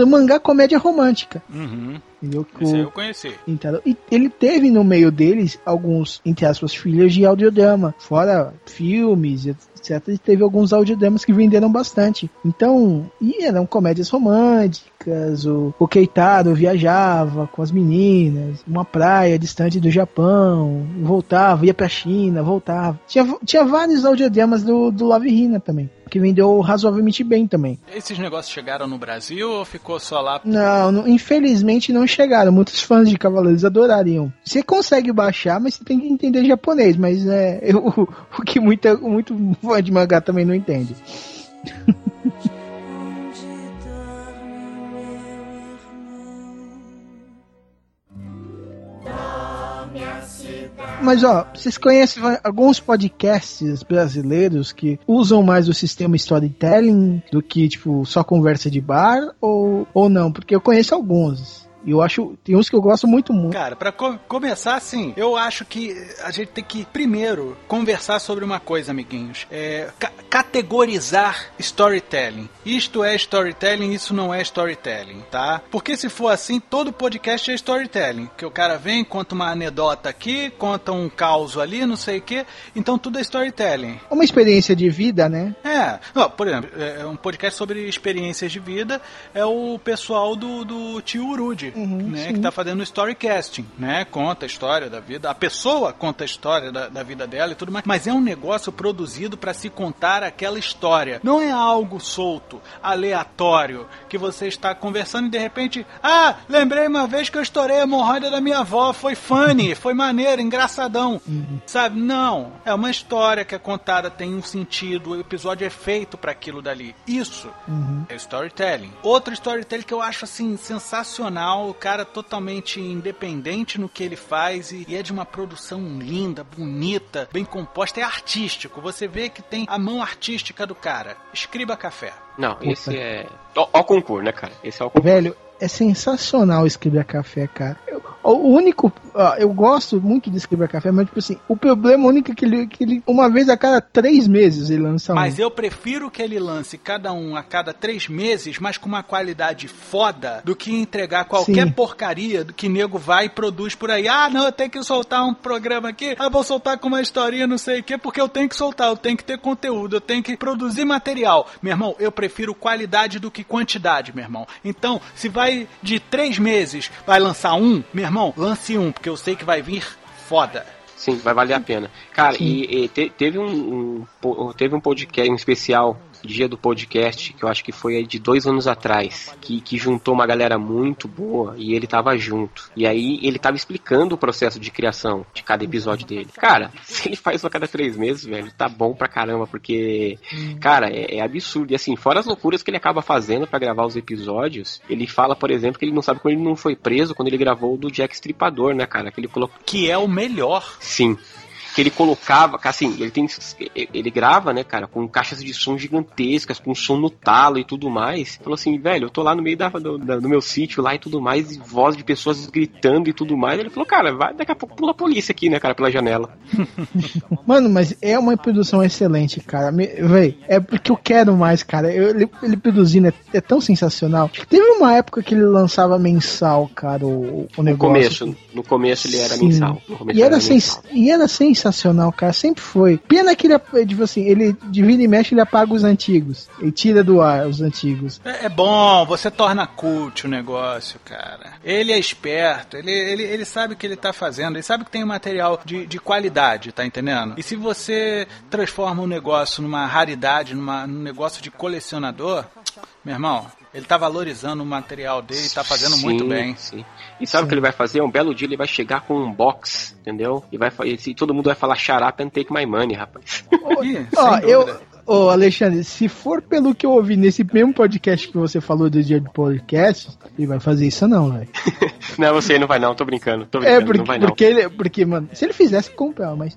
É um mangá comédia romântica. Uhum. Entendeu? Esse o- eu conheci. Entendeu? E ele teve no meio deles alguns, entre aspas, filhos de audiodrama. Fora filmes, etc. E teve alguns audiodramas que venderam bastante. Então, e eram comédias românticas. O, o Keitaro viajava com as meninas, uma praia distante do Japão, voltava, ia pra China, voltava. Tinha, tinha vários audiodramas do, do Love Hina também. Que vendeu razoavelmente bem também. Esses negócios chegaram no Brasil ou ficou só lá? Não, não- infelizmente não chegaram. Muitos fãs de Cavaleiros adorariam. Você consegue baixar, mas você tem que entender japonês. Mas é eu- o que muita, muito fã de mangá também não entende. Mas ó, vocês conhecem alguns podcasts brasileiros que usam mais o sistema storytelling do que tipo só conversa de bar ou, ou não? Porque eu conheço alguns. E eu acho, tem uns que eu gosto muito muito. Cara, pra co- começar assim, eu acho que a gente tem que primeiro conversar sobre uma coisa, amiguinhos. É, ca- categorizar storytelling. Isto é storytelling, isso não é storytelling, tá? Porque se for assim, todo podcast é storytelling. Que o cara vem, conta uma anedota aqui, conta um caos ali, não sei o quê. Então tudo é storytelling. Uma experiência de vida, né? É, ó, por exemplo, é um podcast sobre experiências de vida é o pessoal do, do tio Urude, né, que tá fazendo storycasting, né, conta a história da vida, a pessoa conta a história da, da vida dela e tudo mais, mas é um negócio produzido para se contar aquela história, não é algo solto, aleatório, que você está conversando e de repente, ah, lembrei uma vez que eu estourei a hemorroida da minha avó, foi funny, foi maneiro, engraçadão, sabe? Não, é uma história que é contada, tem um sentido, o episódio é feito para aquilo dali. Isso é storytelling. Outro storytelling que eu acho assim sensacional, o cara totalmente independente no que ele faz e, e é de uma produção linda, bonita, bem composta, é artístico. Você vê que tem a mão artística do cara. Escriba café. Não, esse é. Ó, ó o concurso, né, cara? Esse é o concurso. Velho, é sensacional escrever café, cara. Eu- o único. eu gosto muito de escrever café, mas, tipo assim, o problema único é que ele, que ele. Uma vez a cada três meses ele lança um. Mas eu prefiro que ele lance cada um a cada três meses, mas com uma qualidade foda, do que entregar qualquer Sim. porcaria do que nego vai e produz por aí. Ah, não, eu tenho que soltar um programa aqui, ah, vou soltar com uma historinha, não sei o quê, porque eu tenho que soltar, eu tenho que ter conteúdo, eu tenho que produzir material. Meu irmão, eu prefiro qualidade do que quantidade, meu irmão. Então, se vai de três meses, vai lançar um, meu irmão, lance um, porque eu sei que vai vir foda. Sim, vai valer a pena. Cara, e, e te- teve um, um teve um podcast um especial dia do podcast, que eu acho que foi aí de dois anos atrás, que, que juntou uma galera muito boa e ele tava junto. E aí ele tava explicando o processo de criação de cada episódio dele. Cara, se ele faz isso a cada três meses, velho, tá bom pra caramba, porque, cara, é, é absurdo. E assim, fora as loucuras que ele acaba fazendo pra gravar os episódios, ele fala, por exemplo, que ele não sabe como ele não foi preso quando ele gravou o do Jack Stripador, né, cara? Que ele colocou. Que é o melhor. Sim. Que ele colocava, assim, ele tem. Ele grava, né, cara, com caixas de som gigantescas, com som no talo e tudo mais. Falou assim, velho, eu tô lá no meio da, do, da- do meu sítio lá e tudo mais, e voz de pessoas gritando e tudo mais. Ele falou, cara, vai, daqui a pouco pula a polícia aqui, né, cara, pela janela. Mano, mas é uma produção excelente, cara. Me- Véi, é porque eu quero mais, cara. Eu- ele, ele produzindo é, é tão sensacional. Teve uma época que ele lançava mensal, cara, o, o No negócio. começo, no começo ele era Sim. mensal. No E era, ele sens e era sensacional, cara. Sempre foi. Pena que ele, tipo assim, ele de vira e mexe, ele apaga os antigos. Ele tira do ar os antigos. É, é bom, você torna cult o negócio, cara. Ele é esperto, ele, ele, ele sabe o que ele tá fazendo, ele sabe que tem um material de, de qualidade, tá entendendo? E se você transforma um negócio numa raridade, numa, num negócio de colecionador, meu irmão, ele tá valorizando o material dele e tá fazendo muito Sim, bem. sim. E sabe o que ele vai fazer? Um belo dia ele vai chegar com um box, entendeu? E vai e se todo mundo vai falar up and take my money, rapaz. Ih, Ó, sem eu. Ô, Alexandre, se for pelo que eu ouvi nesse mesmo podcast que você falou do dia do podcast, ele vai fazer isso não, velho. não, você não vai não, tô brincando, tô É, brincando, porque, não vai não. porque, ele, porque, mano, se ele fizesse, comprar, mas.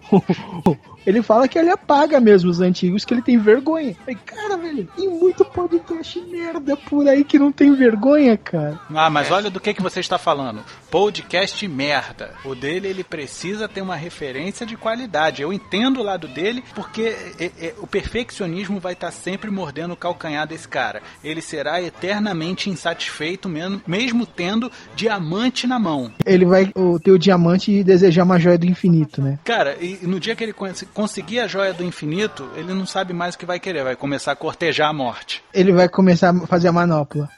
ele fala que ele apaga mesmo os antigos, que ele tem vergonha. Aí, cara, velho, tem muito podcast merda por aí que não tem vergonha, cara. Ah, mas olha do que, que você está falando. Podcast merda. O dele, ele precisa ter uma referência de qualidade. Eu entendo o lado dele, porque é, é, o perfeccionismo vai estar sempre mordendo o calcanhar desse cara. Ele será eternamente insatisfeito, mesmo, mesmo tendo diamante na mão. Ele vai ter o diamante e desejar uma joia do infinito, né? Cara, e no dia que ele cons- conseguir a joia do infinito, ele não sabe mais o que vai querer. Vai começar a cortejar a morte. Ele vai começar a fazer a manopla.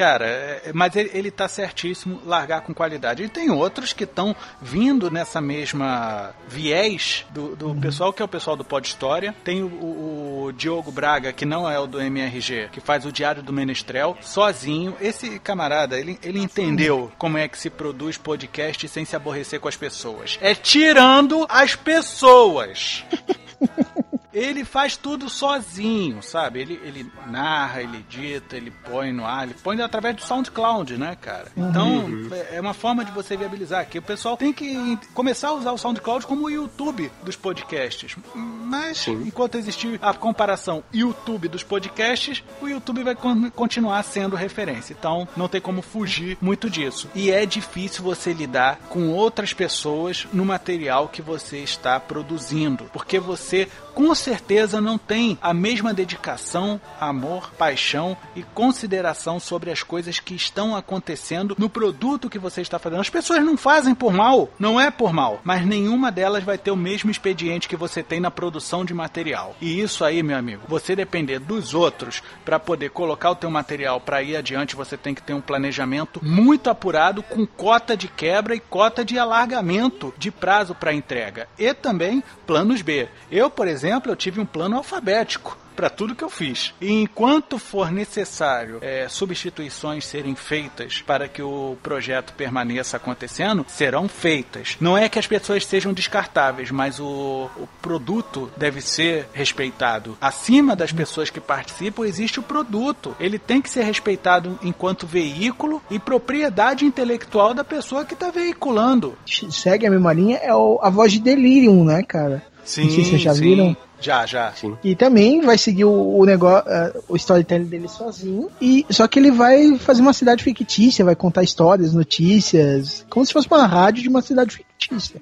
Cara, é- mas ele, ele tá certíssimo largar com qualidade. E tem outros que estão vindo nessa mesma viés do, do pessoal que é o pessoal do Pod História. Tem o, o- o Diogo Braga, que não é o do MRG, que faz o Diário do Menestrel, sozinho. Esse camarada, ele, ele entendeu como é que se produz podcast sem se aborrecer com as pessoas. É tirando as pessoas. Ele faz tudo sozinho, sabe? Ele, ele narra, ele edita, ele põe no ar, ele põe através do SoundCloud, né, cara? Então, é- é uma forma de você viabilizar que o pessoal tem que começar a usar o SoundCloud como o YouTube dos podcasts. Mas, Sim. enquanto existir a comparação YouTube dos podcasts, o YouTube vai con- continuar sendo referência. Então, não tem como fugir muito disso. E é difícil você lidar com outras pessoas no material que você está produzindo, porque você com certeza não tem a mesma dedicação, amor, paixão e consideração sobre as coisas que estão acontecendo no produto que você está fazendo. As pessoas não fazem por mal, não é por mal, mas nenhuma delas vai ter o mesmo expediente que você tem na produção de material. E isso aí, meu amigo, você depender dos outros para poder colocar o teu material para ir adiante, você tem que ter um planejamento muito apurado com cota de quebra e cota de alargamento de prazo para entrega e também planos B. Eu, por exemplo, eu tive um plano alfabético para tudo que eu fiz. E enquanto for necessário é, substituições serem feitas para que o projeto permaneça acontecendo, serão feitas. Não é que as pessoas sejam descartáveis, mas o, o produto deve ser respeitado. Acima das pessoas que participam existe o produto. Ele tem que ser respeitado enquanto veículo e propriedade intelectual da pessoa que está veiculando. Segue a mesma linha, é o- a voz de Delirium, né, cara? Sim, Não sei se vocês já sim. viram. Já, já. Sim. E também vai seguir o, o negócio, o storytelling dele sozinho. E só que ele vai fazer uma cidade fictícia, vai contar histórias, notícias, como se fosse uma rádio de uma cidade fictícia,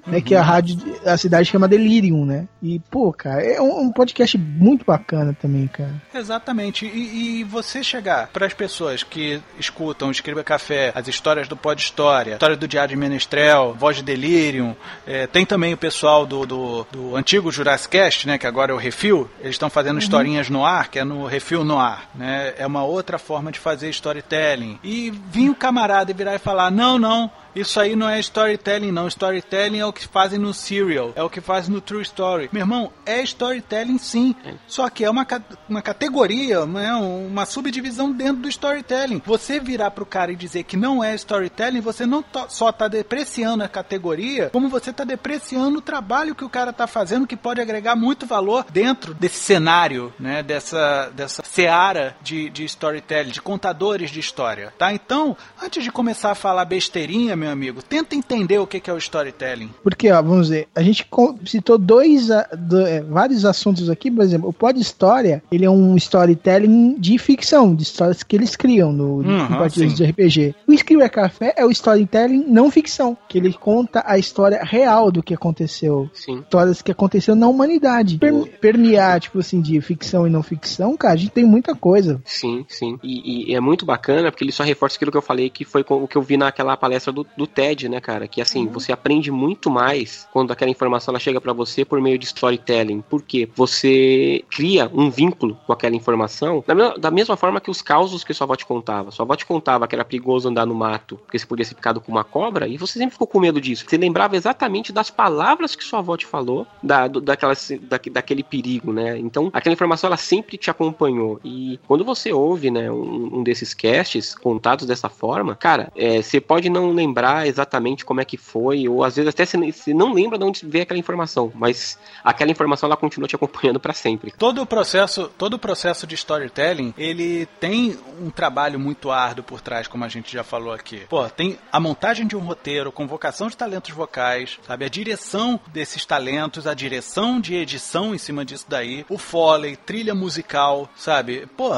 né? Que a rádio, a cidade chama Delirium, né? E pô, cara, é um, um podcast muito bacana também, cara. Exatamente. E, e você chegar para as pessoas que escutam o Escreva Café, as histórias do Pod História, história do Diário de Menestrel, Voz de Delirium, é, tem também o pessoal do, do, do antigo Jurassic Cast, né, que agora é o Refil, eles estão fazendo historinhas no ar, que é no Refil no ar, né? É uma outra forma de fazer storytelling. E vir o camarada e virar e falar: "Não, não, isso aí não é storytelling, não. Storytelling é o que fazem no Serial, é o que fazem no True Story. Meu irmão, é storytelling sim. Só que é uma, uma categoria, né, uma subdivisão dentro do storytelling. Você virar pro cara e dizer que não é storytelling, você não só tá depreciando a categoria, como você tá depreciando o trabalho que o cara tá fazendo, que pode agregar muito valor dentro desse cenário, né, dessa, dessa seara de, de storytelling, de contadores de história, tá? Então, antes de começar a falar besteirinha, meu amigo, tenta entender o que que é o storytelling. Porque, ó, vamos ver, a gente citou dois, a- do- é, vários assuntos aqui, por exemplo, o Pod História, ele é um storytelling de ficção, de histórias que eles criam no, Uhum, partidas de RPG. O Escriba Café é o storytelling não ficção, que ele conta a história real do que aconteceu. Sim. Histórias que aconteceram na humanidade. Per- permear, tipo assim, de ficção e não ficção, cara, a gente tem muita coisa. Sim, sim. E, e é muito bacana porque ele só reforça aquilo que eu falei, que foi com- o que eu vi naquela palestra do, do TED, né, cara? Que assim, você aprende muito mais quando aquela informação ela chega pra você por meio de storytelling. Por quê? Você cria um vínculo com aquela informação da, me- da mesma forma que os causos que sua avó te contava. Sua avó te contava que era perigoso andar no mato porque você podia ser picado com uma cobra e você sempre ficou com medo disso. Você lembrava exatamente das palavras que sua avó te falou, da, daquela, da, daquele perigo, né? Então, aquela informação ela sempre te acompanhou. E quando você ouve, né, um, um desses casts contados dessa forma, cara, é, você pode não lembrar exatamente como é que foi, ou às vezes até você, não lembra de onde veio aquela informação, mas aquela informação ela continua te acompanhando pra sempre. Todo o processo, todo o processo de storytelling, ele tem um trabalho muito árduo por trás, como a gente já falou aqui. Pô, tem a montagem de um roteiro, convocação de talentos vocais, sabe, a direção desses talentos, a direção de edição em cima disso daí, o foley, trilha musical, sabe? Pô,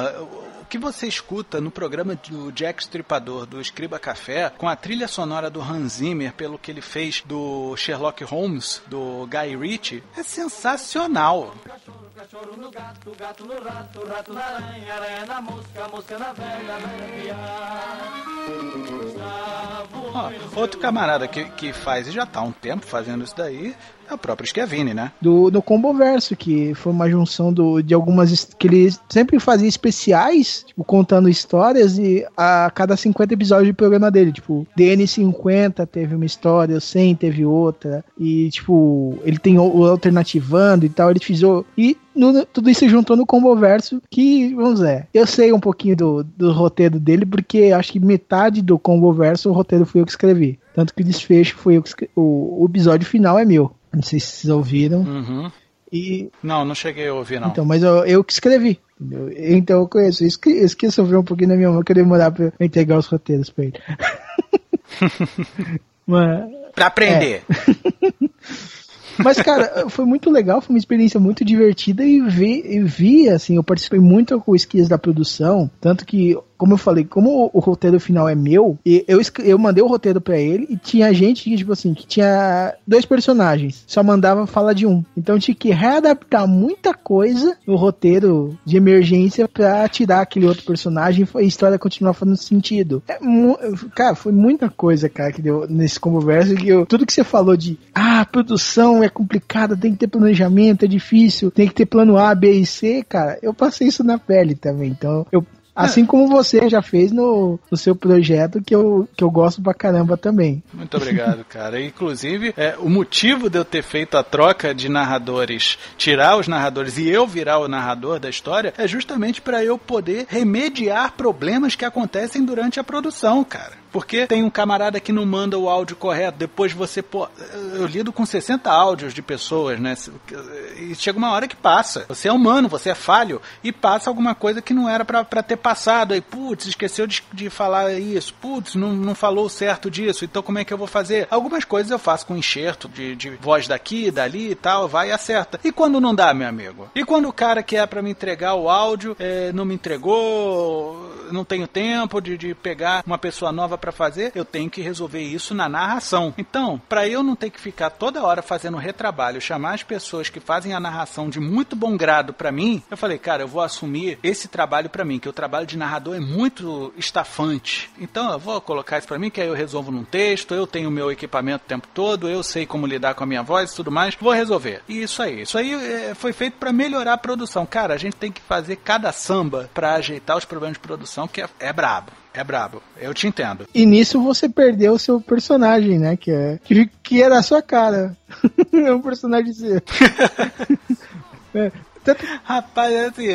que você escuta no programa do Jack Stripador do Escriba Café, com a trilha sonora do Hans Zimmer, pelo que ele fez do Sherlock Holmes, do Guy Ritchie, é sensacional. Outro camarada que, que faz e já tá há um tempo fazendo isso daí é o próprio Schiavini, né? do, do Combo Verso, que foi uma junção do, de algumas. que ele sempre fazia especiais, tipo, contando histórias, e a cada 50 episódios de programa dele. Tipo, DN50 teve uma história, o 100 teve outra, e, tipo, ele tem o, o Alternativando e tal, ele fez. o- E no- tudo isso juntou no Combo Verso, que, vamos ver, eu sei um pouquinho do, do roteiro dele, porque acho que metade do Combo Verso o roteiro foi eu que escrevi. Tanto que o desfecho foi eu que escrevi. O, o episódio final é meu. Não sei se vocês ouviram. Uhum. E, Não, não cheguei a ouvir, não. então, mas eu, eu que escrevi. entendeu? Então eu conheço. Isso que, sofreu um pouquinho na minha mão, que eu demorar pra eu entregar os roteiros pra ele. mas, Pra aprender. mas, cara, foi muito legal, foi uma experiência muito divertida e vi, e vi assim, eu participei muito com o esquias da produção, tanto que, como eu falei, como o, roteiro final é meu, eu, eu mandei o roteiro pra ele e tinha gente que, tipo assim, que tinha dois personagens, só mandava falar de um. Então tinha que readaptar muita coisa no roteiro de emergência pra tirar aquele outro personagem e a história continuar fazendo sentido. É cara, foi muita coisa, cara, que deu nesse conversa que eu, tudo que você falou de, ah, produção é complicada, tem que ter planejamento, é difícil, tem que ter plano A, B e C, cara, eu passei isso na pele também. Então, eu Assim como você já fez no, no seu projeto, que eu, que eu gosto pra caramba também. Muito obrigado, cara. Inclusive, é, o motivo de eu ter feito a troca de narradores, tirar os narradores e eu virar o narrador da história, é justamente para eu poder remediar problemas que acontecem durante a produção, cara. Porque tem um camarada que não manda o áudio correto, depois você, pô, eu lido com 60 áudios de pessoas, né? E chega uma hora que passa. Você é humano, você é falho, e passa alguma coisa que não era pra ter passado. Aí, putz, esqueceu de, de falar isso, putz, não, não falou certo disso, então como é que eu vou fazer? Algumas coisas eu faço com enxerto de, de voz daqui, dali e tal, vai e acerta. E quando não dá, meu amigo? E quando o cara que é pra me entregar o áudio é, não me entregou, não tenho tempo de, de pegar uma pessoa nova pra fazer, eu tenho que resolver isso na narração. Então, pra eu não ter que ficar toda hora fazendo retrabalho, chamar as pessoas que fazem a narração de muito bom grado pra mim, eu falei, cara, eu vou assumir esse trabalho pra mim, que o trabalho de narrador é muito estafante. Então, eu vou colocar isso pra mim, que aí eu resolvo num texto, eu tenho o meu equipamento o tempo todo, eu sei como lidar com a minha voz e tudo mais, vou resolver. E isso aí, isso aí é, foi feito pra melhorar a produção. Cara, a gente tem que fazer cada samba pra ajeitar os problemas de produção, que é, é brabo. É brabo. Eu te entendo. E nisso você perdeu o seu personagem, né? Que, é, que, que era a sua cara. é um personagem seu. é, tanto Rapaz, é assim,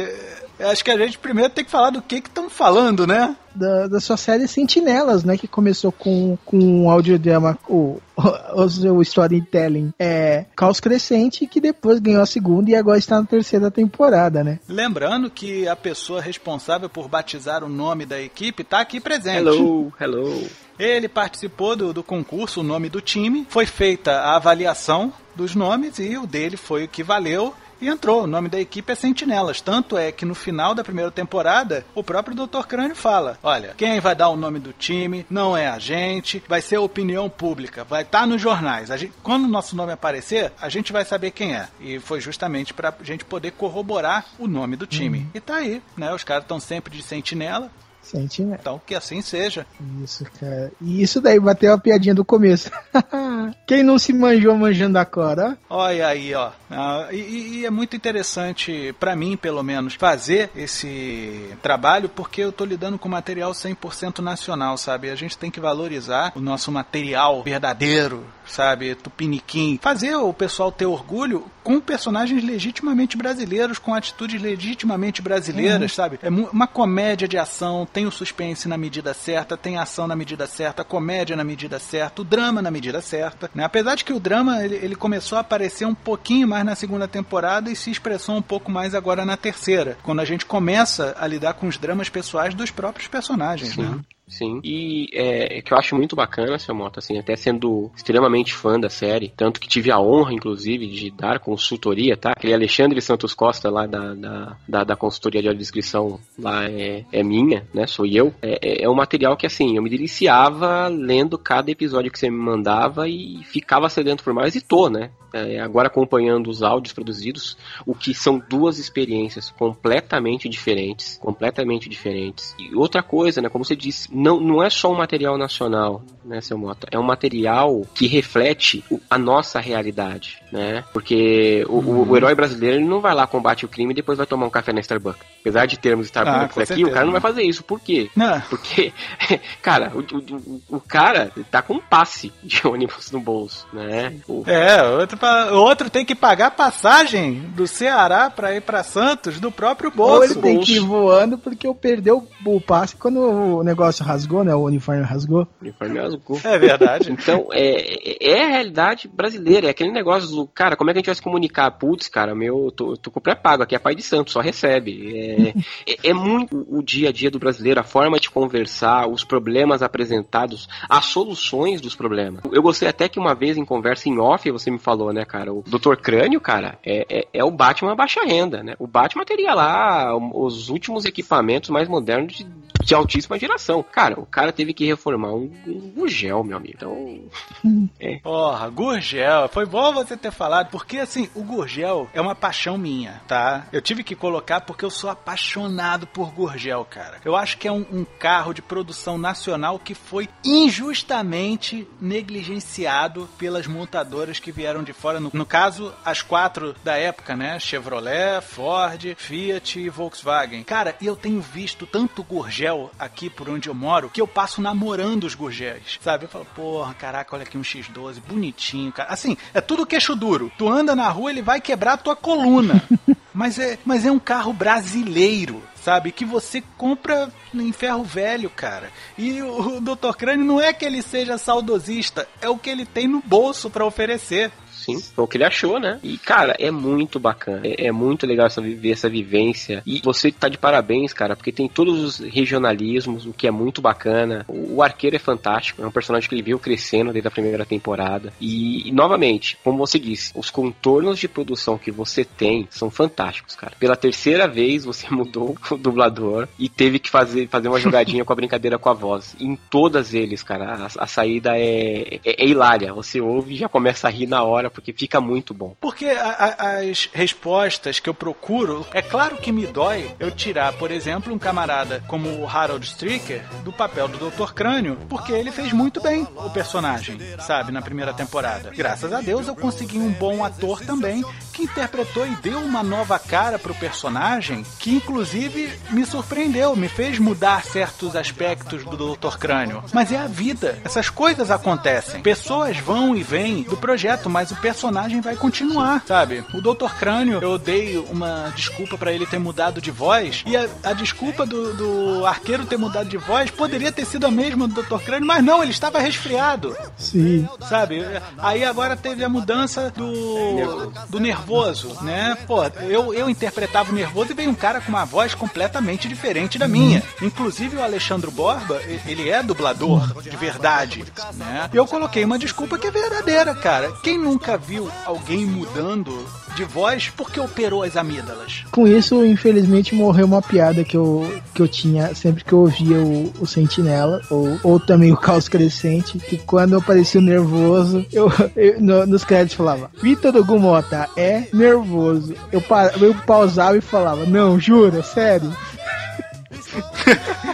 acho que a gente primeiro tem que falar do que que estão falando, né? da, da sua série Sentinelas, né? Que começou com, com um audiodrama, o, o, o seu storytelling é Caos Crescente, que depois ganhou a segunda e agora está na terceira temporada, né? Lembrando que a pessoa responsável por batizar o nome da equipe tá aqui presente. Hello, hello. Ele participou do, do concurso, o nome do time, foi feita a avaliação dos nomes e o dele foi o que valeu. E entrou, o nome da equipe é Sentinelas. Tanto é que no final da primeira temporada, o próprio Dr. Crânio fala: Olha, quem vai dar o nome do time não é a gente, vai ser a opinião pública, vai estar nos jornais. A gente- quando o nosso nome aparecer, a gente vai saber quem é. E foi justamente pra gente poder corroborar o nome do time. E tá aí, né? Os caras estão sempre de sentinela, Sentinela. então que assim seja. Isso, cara. E isso daí bateu a piadinha do começo. Quem não se manjou manjando agora, ó. Olha aí, ó. Ah, e, e é muito interessante, pra mim, pelo menos, fazer esse trabalho, porque eu tô lidando com material 100% nacional, sabe? A gente tem que valorizar o nosso material verdadeiro, sabe? Tupiniquim. Fazer o pessoal ter orgulho com personagens legitimamente brasileiros, com atitudes legitimamente brasileiras, sabe? É uma comédia de ação, tem o suspense na medida certa, tem a ação na medida certa, a comédia na medida certa, o drama na medida certa, né? Apesar de que o drama, ele, ele começou a aparecer um pouquinho mais na segunda temporada e se expressou um pouco mais agora na terceira, quando a gente começa a lidar com os dramas pessoais dos próprios personagens, né? Sim. E é, que eu acho muito bacana, seu Moto, assim, até sendo extremamente fã da série, tanto que tive a honra, inclusive, de dar consultoria, tá? Aquele Alexandre Santos Costa lá da, da, da, da consultoria de audiodescrição lá é, é minha, né? Sou eu. É, é- é um material que, assim, eu me deliciava lendo cada episódio que você me mandava e ficava sedento por mais e tô, né? É, agora acompanhando os áudios produzidos, o que são duas experiências completamente diferentes, completamente diferentes. E outra coisa, né, como você disse, não, não é só um material nacional, né, seu Mota, é um material que reflete o- a nossa realidade, né? Porque o, o- o herói brasileiro ele não vai lá combate o crime e depois vai tomar um café na Starbucks. Apesar de termos Starbucks Ah, aqui, certeza, o cara não né? vai fazer isso. Por quê? Não. Porque, cara, o, o, cara tá com um passe de ônibus no bolso, né? O- É, outro, outro tem que pagar passagem do Ceará pra ir pra Santos do próprio Ou ele bolso. tem que ir voando porque eu perdeu o passe quando o negócio rasgou, né? O uniforme rasgou. uniforme azul. É verdade. Então, é, é a realidade brasileira, é aquele negócio do, cara, como é que a gente vai se comunicar? Putz, cara, meu, eu tô, eu tô com pré-pago, aqui é pai de santo, só recebe. É, é, é muito o dia a dia do brasileiro, a forma de conversar, os problemas apresentados, as soluções dos problemas. Eu gostei até que uma vez em conversa em off, você me falou, né, cara, o Dr. Crânio, cara, é, é, é o Batman baixa renda, né? O Batman teria lá os últimos equipamentos mais modernos de, de altíssima geração. Cara, o cara teve que reformar um, um Gugel, meu amigo. Então, Porra, Gurgel. Foi bom você ter falado, porque assim, o Gurgel é uma paixão minha, tá? Eu tive que colocar porque eu sou apaixonado por Gurgel, cara. Eu acho que é um, um carro de produção nacional que foi injustamente negligenciado pelas montadoras que vieram de fora. No, no caso, as quatro da época, né? Chevrolet, Ford, Fiat e Volkswagen. Cara, eu tenho visto tanto Gurgel aqui por onde eu moro que eu passo namorando os Gurgéis, sabe? Eu falo, porra, caraca, olha aqui um X12, bonitinho, cara. Assim, é tudo queixo duro. Tu anda na rua, ele vai quebrar a tua coluna. mas, é, mas é um carro brasileiro, sabe? Que você compra em ferro velho, cara. E o, o Dr. Crânio não é que ele seja saudosista, é o que ele tem no bolso pra oferecer. Sim, foi o que ele achou, né? E, cara, é muito bacana. É, é muito legal essa, essa vivência. E você tá de parabéns, cara, porque tem todos os regionalismos, o que é muito bacana. O, o arqueiro é fantástico, é um personagem que ele viu crescendo desde a primeira temporada. E, e, novamente, como você disse, os contornos de produção que você tem são fantásticos, cara. Pela terceira vez você mudou o dublador e teve que fazer, fazer uma jogadinha com a brincadeira com a voz. Em todas eles, cara, a, a saída é, é, é hilária. Você ouve e já começa a rir na hora, porque fica muito bom. Porque a- a- as respostas que eu procuro, é claro que me dói eu tirar, por exemplo, um camarada como o Harold Stricker do papel do Dr. Crânio, porque ele fez muito bem o personagem, sabe, na primeira temporada. Graças a Deus eu consegui um bom ator também que interpretou e deu uma nova cara pro personagem, que inclusive me surpreendeu, me fez mudar certos aspectos do Dr. Crânio. Mas é a vida. Essas coisas acontecem. Pessoas vão e vêm do projeto, mas o personagem vai continuar, sabe? O Dr. Crânio, eu dei uma desculpa para ele ter mudado de voz, e a, a desculpa do, do arqueiro ter mudado de voz poderia ter sido a mesma do Dr. Crânio, mas não, ele estava resfriado. Sim. Sabe? Aí agora teve a mudança do, do nervoso, né? Pô, eu, eu interpretava o nervoso e veio um cara com uma voz completamente diferente da minha. Inclusive o Alexandre Borba, ele é dublador de verdade, né? Eu coloquei uma desculpa que é verdadeira, cara. Quem nunca viu alguém mudando de voz porque operou as amígdalas? Com isso, infelizmente, morreu uma piada que eu, que eu tinha sempre que eu ouvia o, o Sentinela, ou, ou também o Caos Crescente, que quando eu parecia nervoso, eu, eu- no- nos créditos falava, Vitor Gumota é nervoso. Eu, pa- eu pausava e falava, não, jura, sério?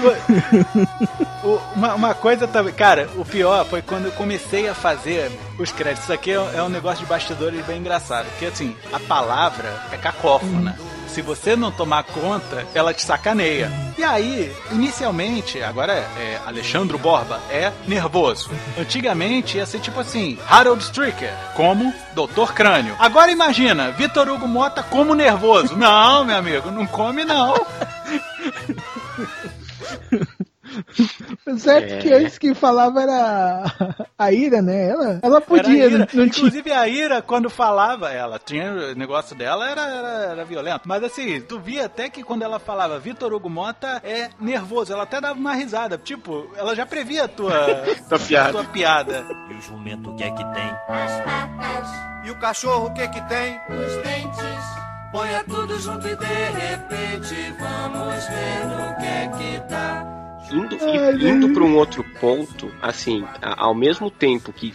Uma, uma coisa também, cara, o pior foi quando eu comecei a fazer os créditos. Isso aqui é, é um negócio de bastidores bem engraçado, porque assim, a palavra é cacófona. Se você não tomar conta, ela te sacaneia. E aí, inicialmente, agora é, é Alexandre Borba, é nervoso. Antigamente ia ser tipo assim, Harold Stricker, como Doutor Crânio. Agora imagina, Vitor Hugo Mota como nervoso. Não, meu amigo, não come não. Certo É. que antes quem falava era a Ira, né? Ela, ela podia, não, não tinha. Inclusive a Ira, quando falava, ela tinha o negócio dela, era, era, era violento. Mas assim, tu via até que quando ela falava Vitor Hugo Mota é nervoso, ela até dava uma risada. Tipo, ela já previa a tua, Tua piada. a tua piada. E o jumento o que é que tem? E o cachorro o que que tem? Ponha tudo junto e de repente vamos ver no que é que tá. Indo, Ai, e- indo gente. para um outro ponto, assim, ao mesmo tempo que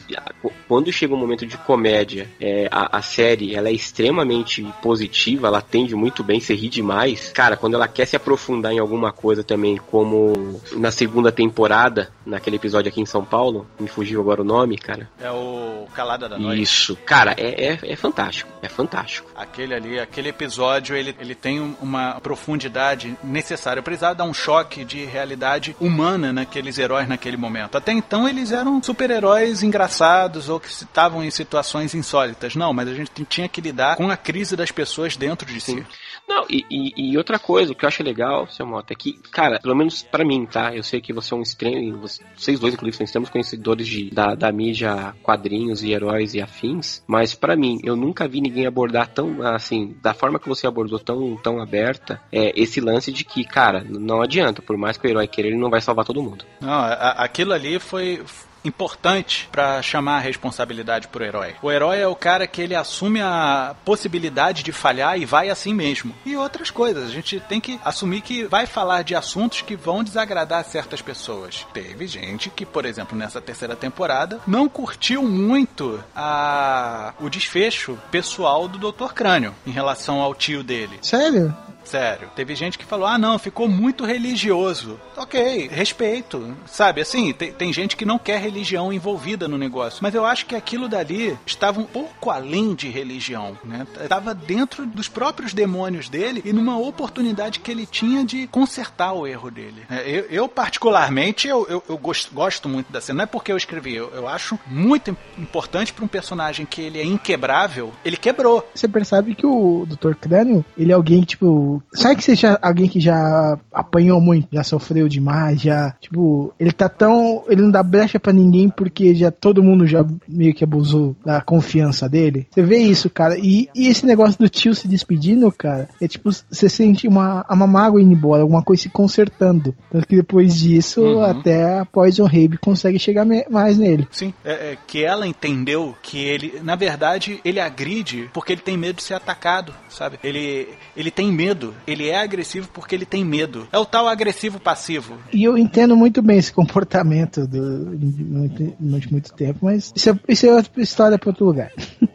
quando chega um momento de comédia, é, a, a série ela é extremamente positiva, ela atende muito bem, você ri demais. Cara, quando ela quer se aprofundar em alguma coisa também, como na segunda temporada, naquele episódio aqui em São Paulo, me fugiu agora o nome, cara. É o Calada da Noite. Isso, cara, é, é, é fantástico, é fantástico. Aquele ali, aquele episódio, ele, ele tem um- uma profundidade necessária. Eu precisava dar um choque de realidade humana naqueles heróis naquele momento. Até então eles eram super-heróis engraçados ou que estavam em situações insólitas. Não, mas a gente tinha que lidar com a crise das pessoas dentro de si. Não, e, e- e outra coisa, o que eu acho legal, seu Mota, é que, cara, pelo menos pra mim, tá? Eu sei que você é um extremo, você- vocês dois, inclusive, são extremos conhecedores de, da, da mídia, quadrinhos e heróis e afins, mas pra mim, eu nunca vi ninguém abordar tão, assim, da forma que você abordou, tão, tão aberta, é, esse lance de que, cara, não adianta, por mais que o herói queira, ele não vai salvar todo mundo. Não, a- aquilo ali foi importante pra chamar a responsabilidade pro herói. O herói é o cara que ele assume a possibilidade de falhar e vai assim mesmo. E outras coisas, a gente tem que assumir que vai falar de assuntos que vão desagradar certas pessoas. Teve gente que, por exemplo, nessa terceira temporada, não curtiu muito a o desfecho pessoal do Dr. Crânio em relação ao tio dele. Sério? Sério. Teve gente que falou: ah, não, ficou muito religioso. Ok, respeito. Sabe, assim, tem, tem gente que não quer religião envolvida no negócio. Mas eu acho que aquilo dali estava um pouco além de religião, né? Estava dentro dos próprios demônios dele e numa oportunidade que ele tinha de consertar o erro dele. É, Eu, eu, particularmente, eu, eu, eu gosto, gosto muito da cena. Não é porque eu escrevi, eu, eu acho muito im- importante para um personagem que ele é inquebrável, ele quebrou. Você percebe que o Dr. Crânio, ele é alguém tipo. Sabe que já. Alguém que já apanhou muito, já sofreu demais, já. Tipo, ele tá tão. Ele não dá brecha pra ninguém porque já todo mundo já meio que abusou da confiança dele. Você vê isso, cara. E, e esse negócio do tio se despedindo, cara, é tipo, você sente uma, uma mágoa indo embora, alguma coisa se consertando. Tanto que depois disso, Uhum. até a Poison Rabe consegue chegar mais nele. Sim, é, é, que ela entendeu que ele, na verdade, ele agride porque ele tem medo de ser atacado, sabe? Ele, ele tem medo, ele é agressivo porque ele tem medo. É o tal agressivo passivo. E eu entendo muito bem esse comportamento do, de muito, durante muito tempo, mas isso é, isso é outra história para outro lugar.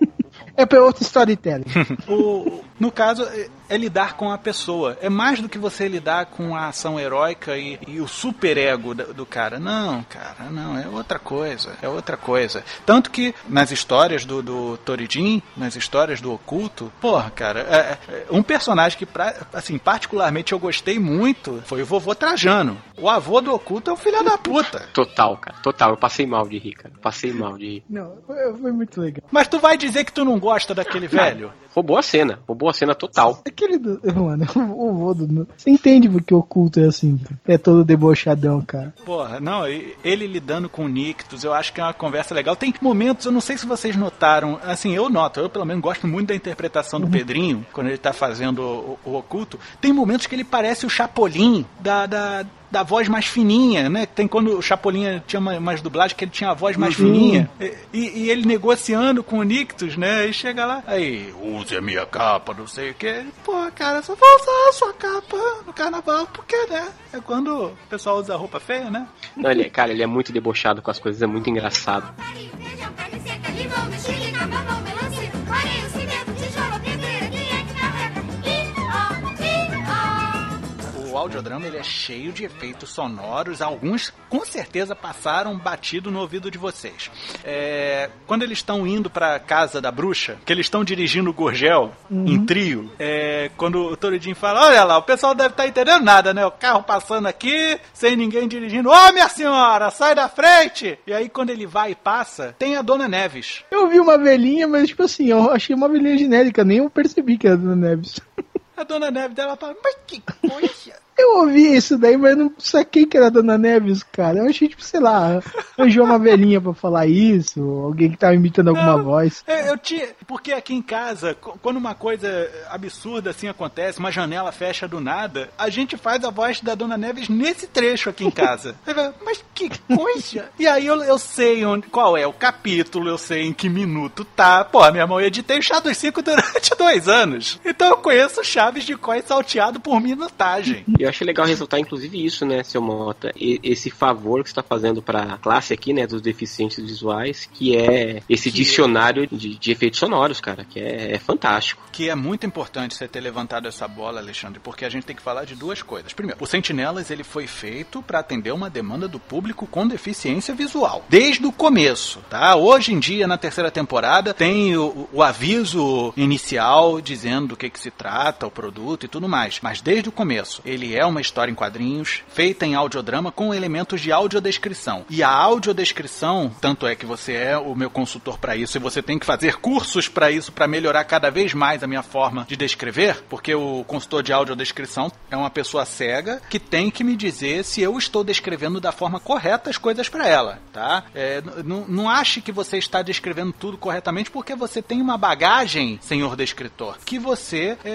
é para outro storytelling. O, no caso, é lidar com a pessoa. É mais do que você lidar com a ação heróica e, e o superego do, do cara. Não, cara, não, é outra coisa. É outra coisa. Tanto que nas histórias do, do Torijin, nas histórias do oculto, porra, cara, é, é, um personagem que, pra, assim, particularmente eu gostei muito foi o vovô Trajano. O avô do oculto é o filho da puta. Total, cara. Total. Eu passei mal de rir, cara. Passei mal de rir. Não, foi, foi muito legal. Mas tu vai dizer que tu não gosta daquele velho? Roubou a cena. Roubou a cena total. Aquele do. Mano, o vô do. Você entende porque o oculto é assim. É todo debochadão, cara. Porra, não, ele lidando com o Nictus, eu acho que é uma conversa legal. Tem momentos, eu não sei se vocês notaram, assim, eu noto, eu pelo menos gosto muito da interpretação do Pedrinho, quando ele tá fazendo o, o- o oculto. Tem momentos que ele parece o Chapolin da. da da voz mais fininha, né? Tem quando o Chapolin tinha uma, umas dublagens que ele tinha a voz mais fininha. E, e ele negociando com o Nictus, né? E chega lá, aí, use a minha capa, não sei o que. Pô, cara, só vou usar a sua capa no carnaval, porque, né? É quando o pessoal usa roupa feia, né? Não, ele, é- cara, ele é muito debochado com as coisas, é muito engraçado. Audiodrama ele é cheio de efeitos sonoros, alguns com certeza passaram batido no ouvido de vocês. É, quando eles estão indo pra casa da bruxa, que eles estão dirigindo o Gorgel em trio, é, quando o Toridinho fala: Olha lá, o pessoal deve estar entendendo nada, né? O carro passando aqui, sem ninguém dirigindo. Ô minha senhora, sai da frente! E aí, quando ele vai e passa, tem a Dona Neves. Eu vi uma velhinha, mas tipo assim, eu achei uma velhinha genérica, nem eu percebi que era Dona Neves. A Dona Neves dela fala: Mas que coisa! Eu ouvi isso daí, mas não saquei que era Dona Neves, cara. Eu achei, tipo, sei lá, arranjou uma velhinha pra falar isso, alguém que tava imitando alguma Não, voz. É, eu tinha. Porque aqui em casa, quando uma coisa absurda assim acontece, uma janela fecha do nada, a gente faz a voz da Dona Neves nesse trecho aqui em casa. Mas que coisa! E aí eu, eu sei onde, qual é o capítulo, eu sei em que minuto tá. Pô, minha mão, eu editei o Chá dos Cinco durante dois anos. Então eu conheço Chaves de Cois salteado por minutagem. E eu achei legal ressaltar, inclusive, isso, né, seu Mota? E- esse favor que você está fazendo para a classe aqui, né, dos deficientes visuais, que é esse Que- dicionário de, de efeitos sonoros, cara, que é, é fantástico. Que é muito importante você ter levantado essa bola, Alexandre, porque a gente tem que falar de duas coisas. Primeiro, o Sentinelas ele foi feito para atender uma demanda do público com deficiência visual, desde o começo, tá? Hoje em dia, na terceira temporada, tem o, o aviso inicial dizendo do que, que se trata, o produto e tudo mais. Mas desde o começo, ele é uma história em quadrinhos, feita em audiodrama com elementos de audiodescrição. E a audiodescrição, tanto é que você é o meu consultor para isso e você tem que fazer cursos para isso para melhorar cada vez mais a minha forma de descrever, porque o consultor de audiodescrição é uma pessoa cega que tem que me dizer se eu estou descrevendo da forma correta as coisas para ela, tá? É, não ache que você está descrevendo tudo corretamente porque você tem uma bagagem, senhor descritor, que você é,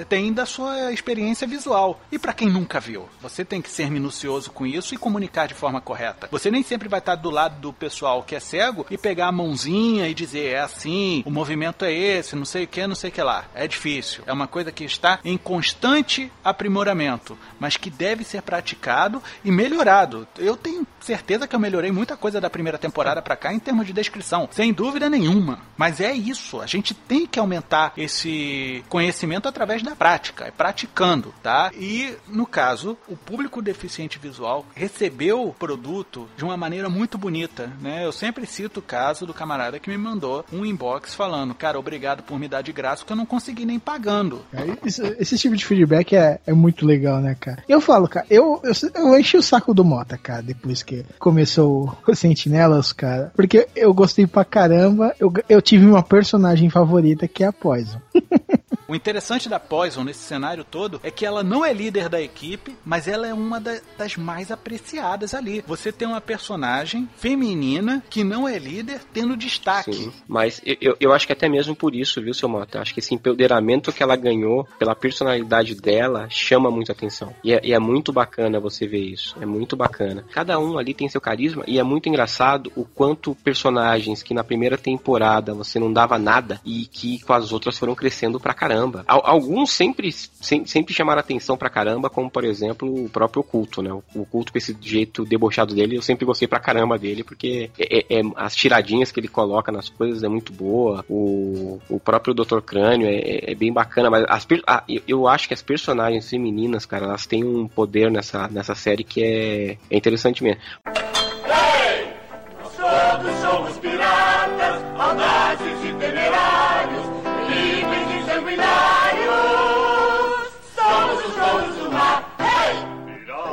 é, tem da sua experiência visual. E para quem nunca viu, você tem que ser minucioso com isso e comunicar de forma correta. Você nem sempre vai estar do lado do pessoal que é cego e pegar a mãozinha e dizer é assim, o movimento é esse, não sei o que, não sei o que lá. É difícil. É uma coisa que está em constante aprimoramento, mas que deve ser praticado e melhorado. Eu tenho certeza que eu melhorei muita coisa da primeira temporada pra cá em termos de descrição, sem dúvida nenhuma. Mas é isso, a gente tem que aumentar esse conhecimento através da prática, é praticando, tá? E no caso, o público deficiente visual recebeu o produto de uma maneira muito bonita, né? Eu sempre cito o caso do camarada que me mandou um inbox falando, cara, obrigado por me dar de graça que eu não consegui nem pagando. Esse, esse tipo de feedback é, é muito legal, né, cara? Eu falo, cara, eu, eu, eu enchi o saco do Mota, cara, depois que começou o Sentinelas, cara. Porque eu gostei pra caramba. Eu, eu tive uma personagem favorita que é a Poison. O interessante da Poison nesse cenário todo é que ela não é líder da equipe, mas ela é uma da- das mais apreciadas ali. Você tem uma personagem feminina que não é líder tendo destaque. Sim, mas eu- eu, acho que até mesmo por isso, viu, seu Mota? Acho que esse empoderamento que ela ganhou pela personalidade dela chama muita atenção. E é, e é muito bacana você ver isso. É muito bacana. Cada um ali tem seu carisma e é muito engraçado o quanto personagens que na primeira temporada você não dava nada e que com as outras foram crescendo pra caramba. Caramba. Al- alguns sempre, sem- sempre chamaram atenção pra caramba, como por exemplo o próprio culto, né? O culto com esse jeito debochado dele, eu sempre gostei pra caramba dele, porque é- é- é- as tiradinhas que ele coloca nas coisas é muito boa. O, o próprio Dr. Crânio é, é bem bacana, mas as eu- eu acho que as personagens femininas, cara, elas têm um poder nessa, nessa série que é, é interessante mesmo.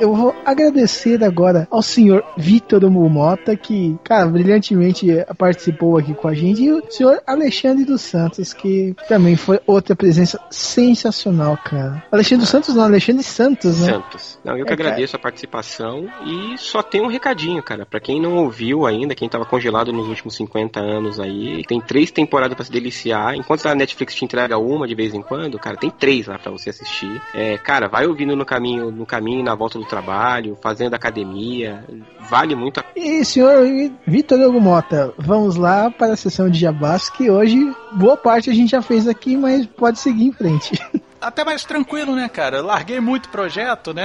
Eu vou agradecer agora ao senhor Vitor Mumota, que, cara, brilhantemente participou aqui com a gente, e o senhor Alexandre dos Santos, que também foi outra presença sensacional, cara. Alexandre dos Santos não, Alexandre Santos, né? Santos. Não, eu que É, cara. agradeço a participação e só tem um recadinho, cara. Pra quem não ouviu ainda, quem tava congelado nos últimos 50 anos aí, tem três temporadas pra se deliciar. Enquanto a Netflix te entrega uma de vez em quando, cara, tem três lá pra você assistir. É, cara, vai ouvindo no caminho, no caminho, na volta do trabalho, fazendo academia. Vale muito a E senhor Vitor Mota, vamos lá para a sessão de jabás, que hoje boa parte a gente já fez aqui, mas pode seguir em frente. Até mais tranquilo, né, cara? Larguei muito projeto, né?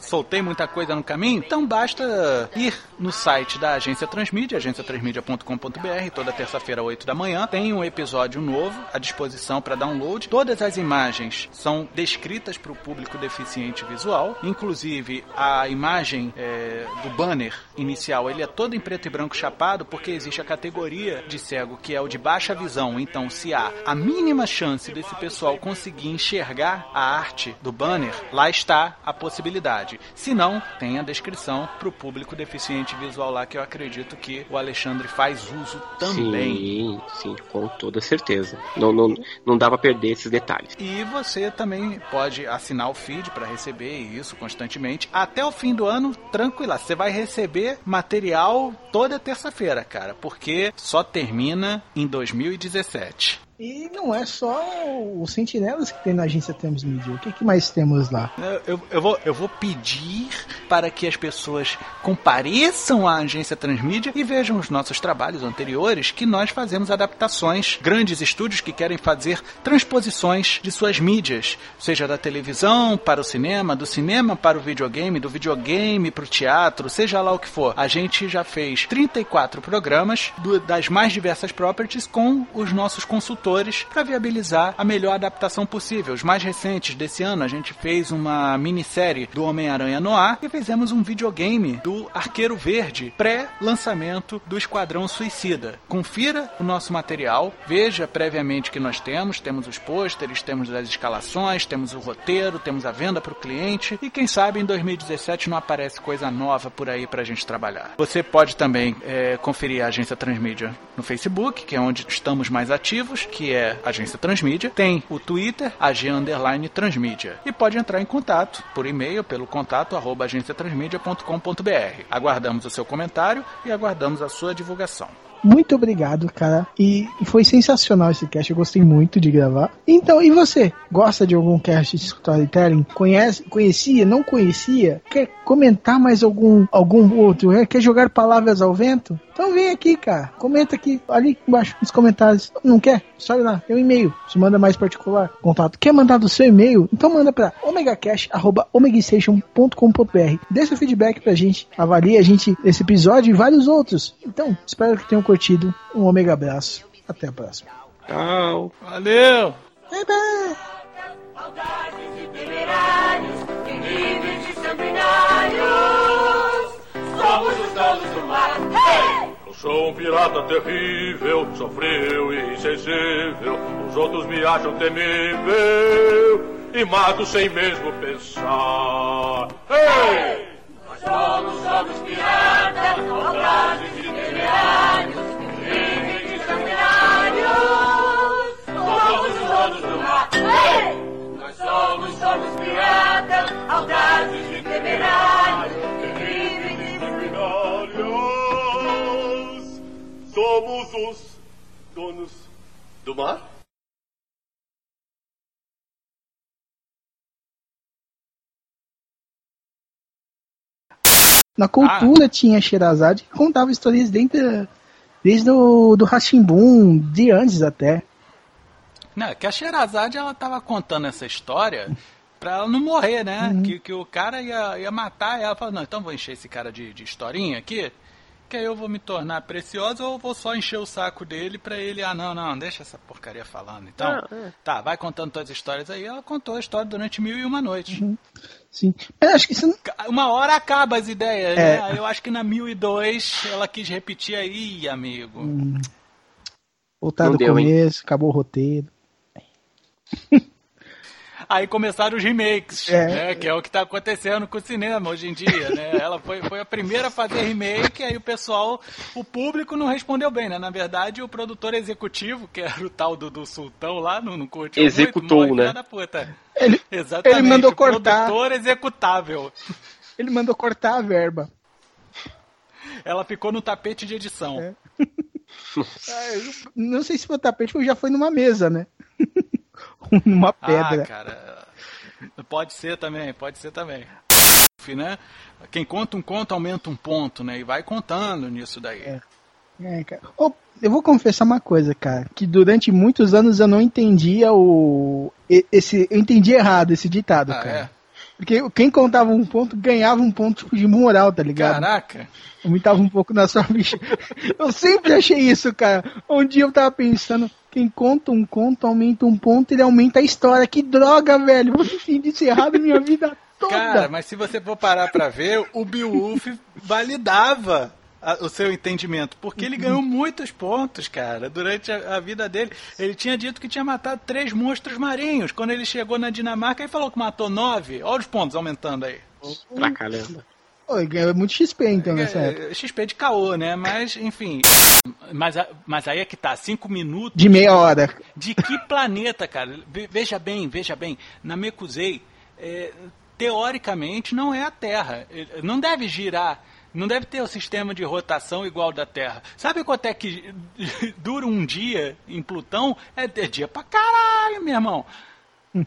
Soltei muita coisa no caminho. Então basta ir no site da Agência Transmídia, agenciatransmídia.com.br, toda terça-feira, 8 da manhã. Tem um episódio novo à disposição para download. Todas as imagens são descritas para o público deficiente visual. Inclusive, a imagem é, do banner inicial, ele é todo em preto e branco chapado, porque existe a categoria de cego que é o de baixa visão. Então, se há a mínima chance desse pessoal conseguir enxergar a arte do banner, lá está a possibilidade. Se não, tem a descrição para o público deficiente visual lá, que eu acredito que o Alexandre faz uso também. Sim, sim, com toda certeza. Não, não, não dá pra perder esses detalhes. E você também pode assinar o feed para receber isso constantemente. Até o fim do ano, tranquila. Você vai receber material toda terça-feira, cara, porque só termina em 2017. E não é só os sentinelas que tem na agência Transmídia. O que, que mais temos lá? Eu, eu- eu vou, eu vou pedir para que as pessoas compareçam à agência Transmídia e vejam os nossos trabalhos anteriores, que nós fazemos adaptações. Grandes estúdios que querem fazer transposições de suas mídias, seja da televisão para o cinema, do cinema para o videogame, do videogame para o teatro, seja lá o que for. A gente já fez 34 programas do- das mais diversas properties com os nossos consultores para viabilizar a melhor adaptação possível. Os mais recentes desse ano, a gente fez uma minissérie do Homem-Aranha Noir e fizemos um videogame do Arqueiro Verde, pré-lançamento do Esquadrão Suicida. Confira o nosso material, veja previamente que nós temos, temos os pôsteres, temos as escalações, temos o roteiro, temos a venda para o cliente e quem sabe em 2017 não aparece coisa nova por aí para a gente trabalhar. Você pode também é, conferir a Agência Transmídia no Facebook, que é onde estamos mais ativos, que é Agência Transmídia. Tem o Twitter, AG Underline Transmídia. E pode entrar em contato por e-mail pelo contato arroba agenciatransmídia.com.br. Aguardamos o seu comentário e aguardamos a sua divulgação. Muito obrigado, cara. E foi sensacional esse cast, eu gostei muito de gravar. Então, e você? Gosta de algum cast de storytelling? Conhece, conhecia, não conhecia? Quer comentar mais algum, algum outro? É, Quer jogar palavras ao vento? Então vem aqui, cara. Comenta aqui, ali embaixo nos comentários. Não quer? Sobe lá, tem um e-mail. Se manda mais particular, contato. Quer mandar do seu e-mail? Então manda pra omegacast.omegastation.com.br. Dê seu feedback pra gente. Avalie a gente esse episódio e vários outros. Então, espero que tenham curtido. Um omega abraço. Até a próxima. Tchau. Valeu! Bye bye. Sou um pirata terrível, sofreu e insensível. Os outros me acham temível e mato sem mesmo pensar. Ei! Nós somos, somos piratas, audazes e temerários, livres e sanguinários. Somos os donos do mar. Hey! Nós somos, somos piratas, audazes somos os donos do mar? Na cultura tinha Sherazade que contava histórias dentro, desde o do Rashimbun, de antes até. Não, que a Sherazade ela tava contando essa história pra ela não morrer, né? Uhum. Que, que o cara ia, ia matar. E ela falou: Não, então vou encher esse cara de, de historinha aqui. Que aí eu vou me tornar preciosa ou vou só encher o saco dele pra ele. Ah, não, não, deixa essa porcaria falando. Então, Ah, é. tá, vai contando todas as histórias aí. Ela contou a história durante mil e uma noites. Sim. Mas acho que isso não... Uma hora acaba as ideias, É. né? Eu acho que na mil e dois ela quis repetir aí, amigo. Voltar Não do deu, hein? começo, acabou o roteiro. Aí começaram os remakes, É. né? Que é o que tá acontecendo com o cinema hoje em dia, né? Ela foi, foi a primeira a fazer remake, aí o pessoal, o público não respondeu bem, né? Na verdade, o produtor executivo, que era o tal do, do Sultão lá, não, não curtiu Executou, muito, né? da puta. Ele, Exatamente. Ele mandou o cortar. produtor executável. ele mandou cortar a verba. Ela ficou no tapete de edição. É. Não sei se foi tapete ou já foi numa mesa, né? numa pedra. Ah, cara. Pode ser também, pode ser também. Né? Quem conta um conto aumenta um ponto, né? E vai contando nisso daí. É, cara. Ô, eu vou confessar uma coisa, cara, que durante muitos anos eu não entendia o esse eu entendi errado esse ditado, Ah, cara. é? Porque quem contava um ponto ganhava um ponto tipo de moral, tá ligado? Caraca. Aumentava um pouco na sua ficha. Eu sempre achei isso, cara. Um dia eu tava pensando, quem conta um conto aumenta um ponto, ele aumenta a história. Que droga, velho. Eu entendi isso errado minha vida toda. Cara, mas se você for parar pra ver, o Beowulf validava a- o seu entendimento, porque ele ganhou muitos pontos, cara, durante a, a vida dele. Ele tinha dito que tinha matado três monstros marinhos. Quando ele chegou na Dinamarca, ele falou que matou nove. Olha os pontos aumentando aí. Pra caramba. Pô, ele ganhou muito XP então nessa época. É, XP de caô, né? Mas, enfim. Mas, mas aí é que tá, cinco minutos. De meia hora. De que planeta, cara? Ve- Veja bem, veja bem. Na Mekuzei, é, teoricamente, não é a Terra. Não deve girar. Não deve ter o sistema de rotação igual da Terra. Sabe quanto é que dura um dia em Plutão? É, é dia pra caralho, meu irmão.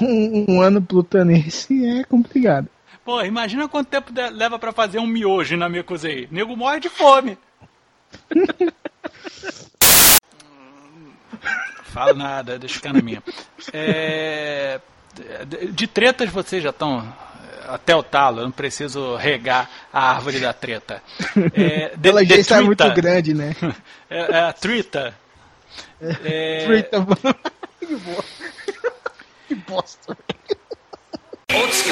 Um, um ano plutonense é complicado. Pô, imagina quanto tempo leva pra fazer um miojo na Mekuzei. Nego morre de fome. Falo nada, deixa eu ficar na minha. É, de tretas vocês já estão até o talo, eu não preciso regar a árvore da treta. É, the, Ela já está é muito grande, né? É, é, a treta. É... é Trita, mano. que bosta. Outros.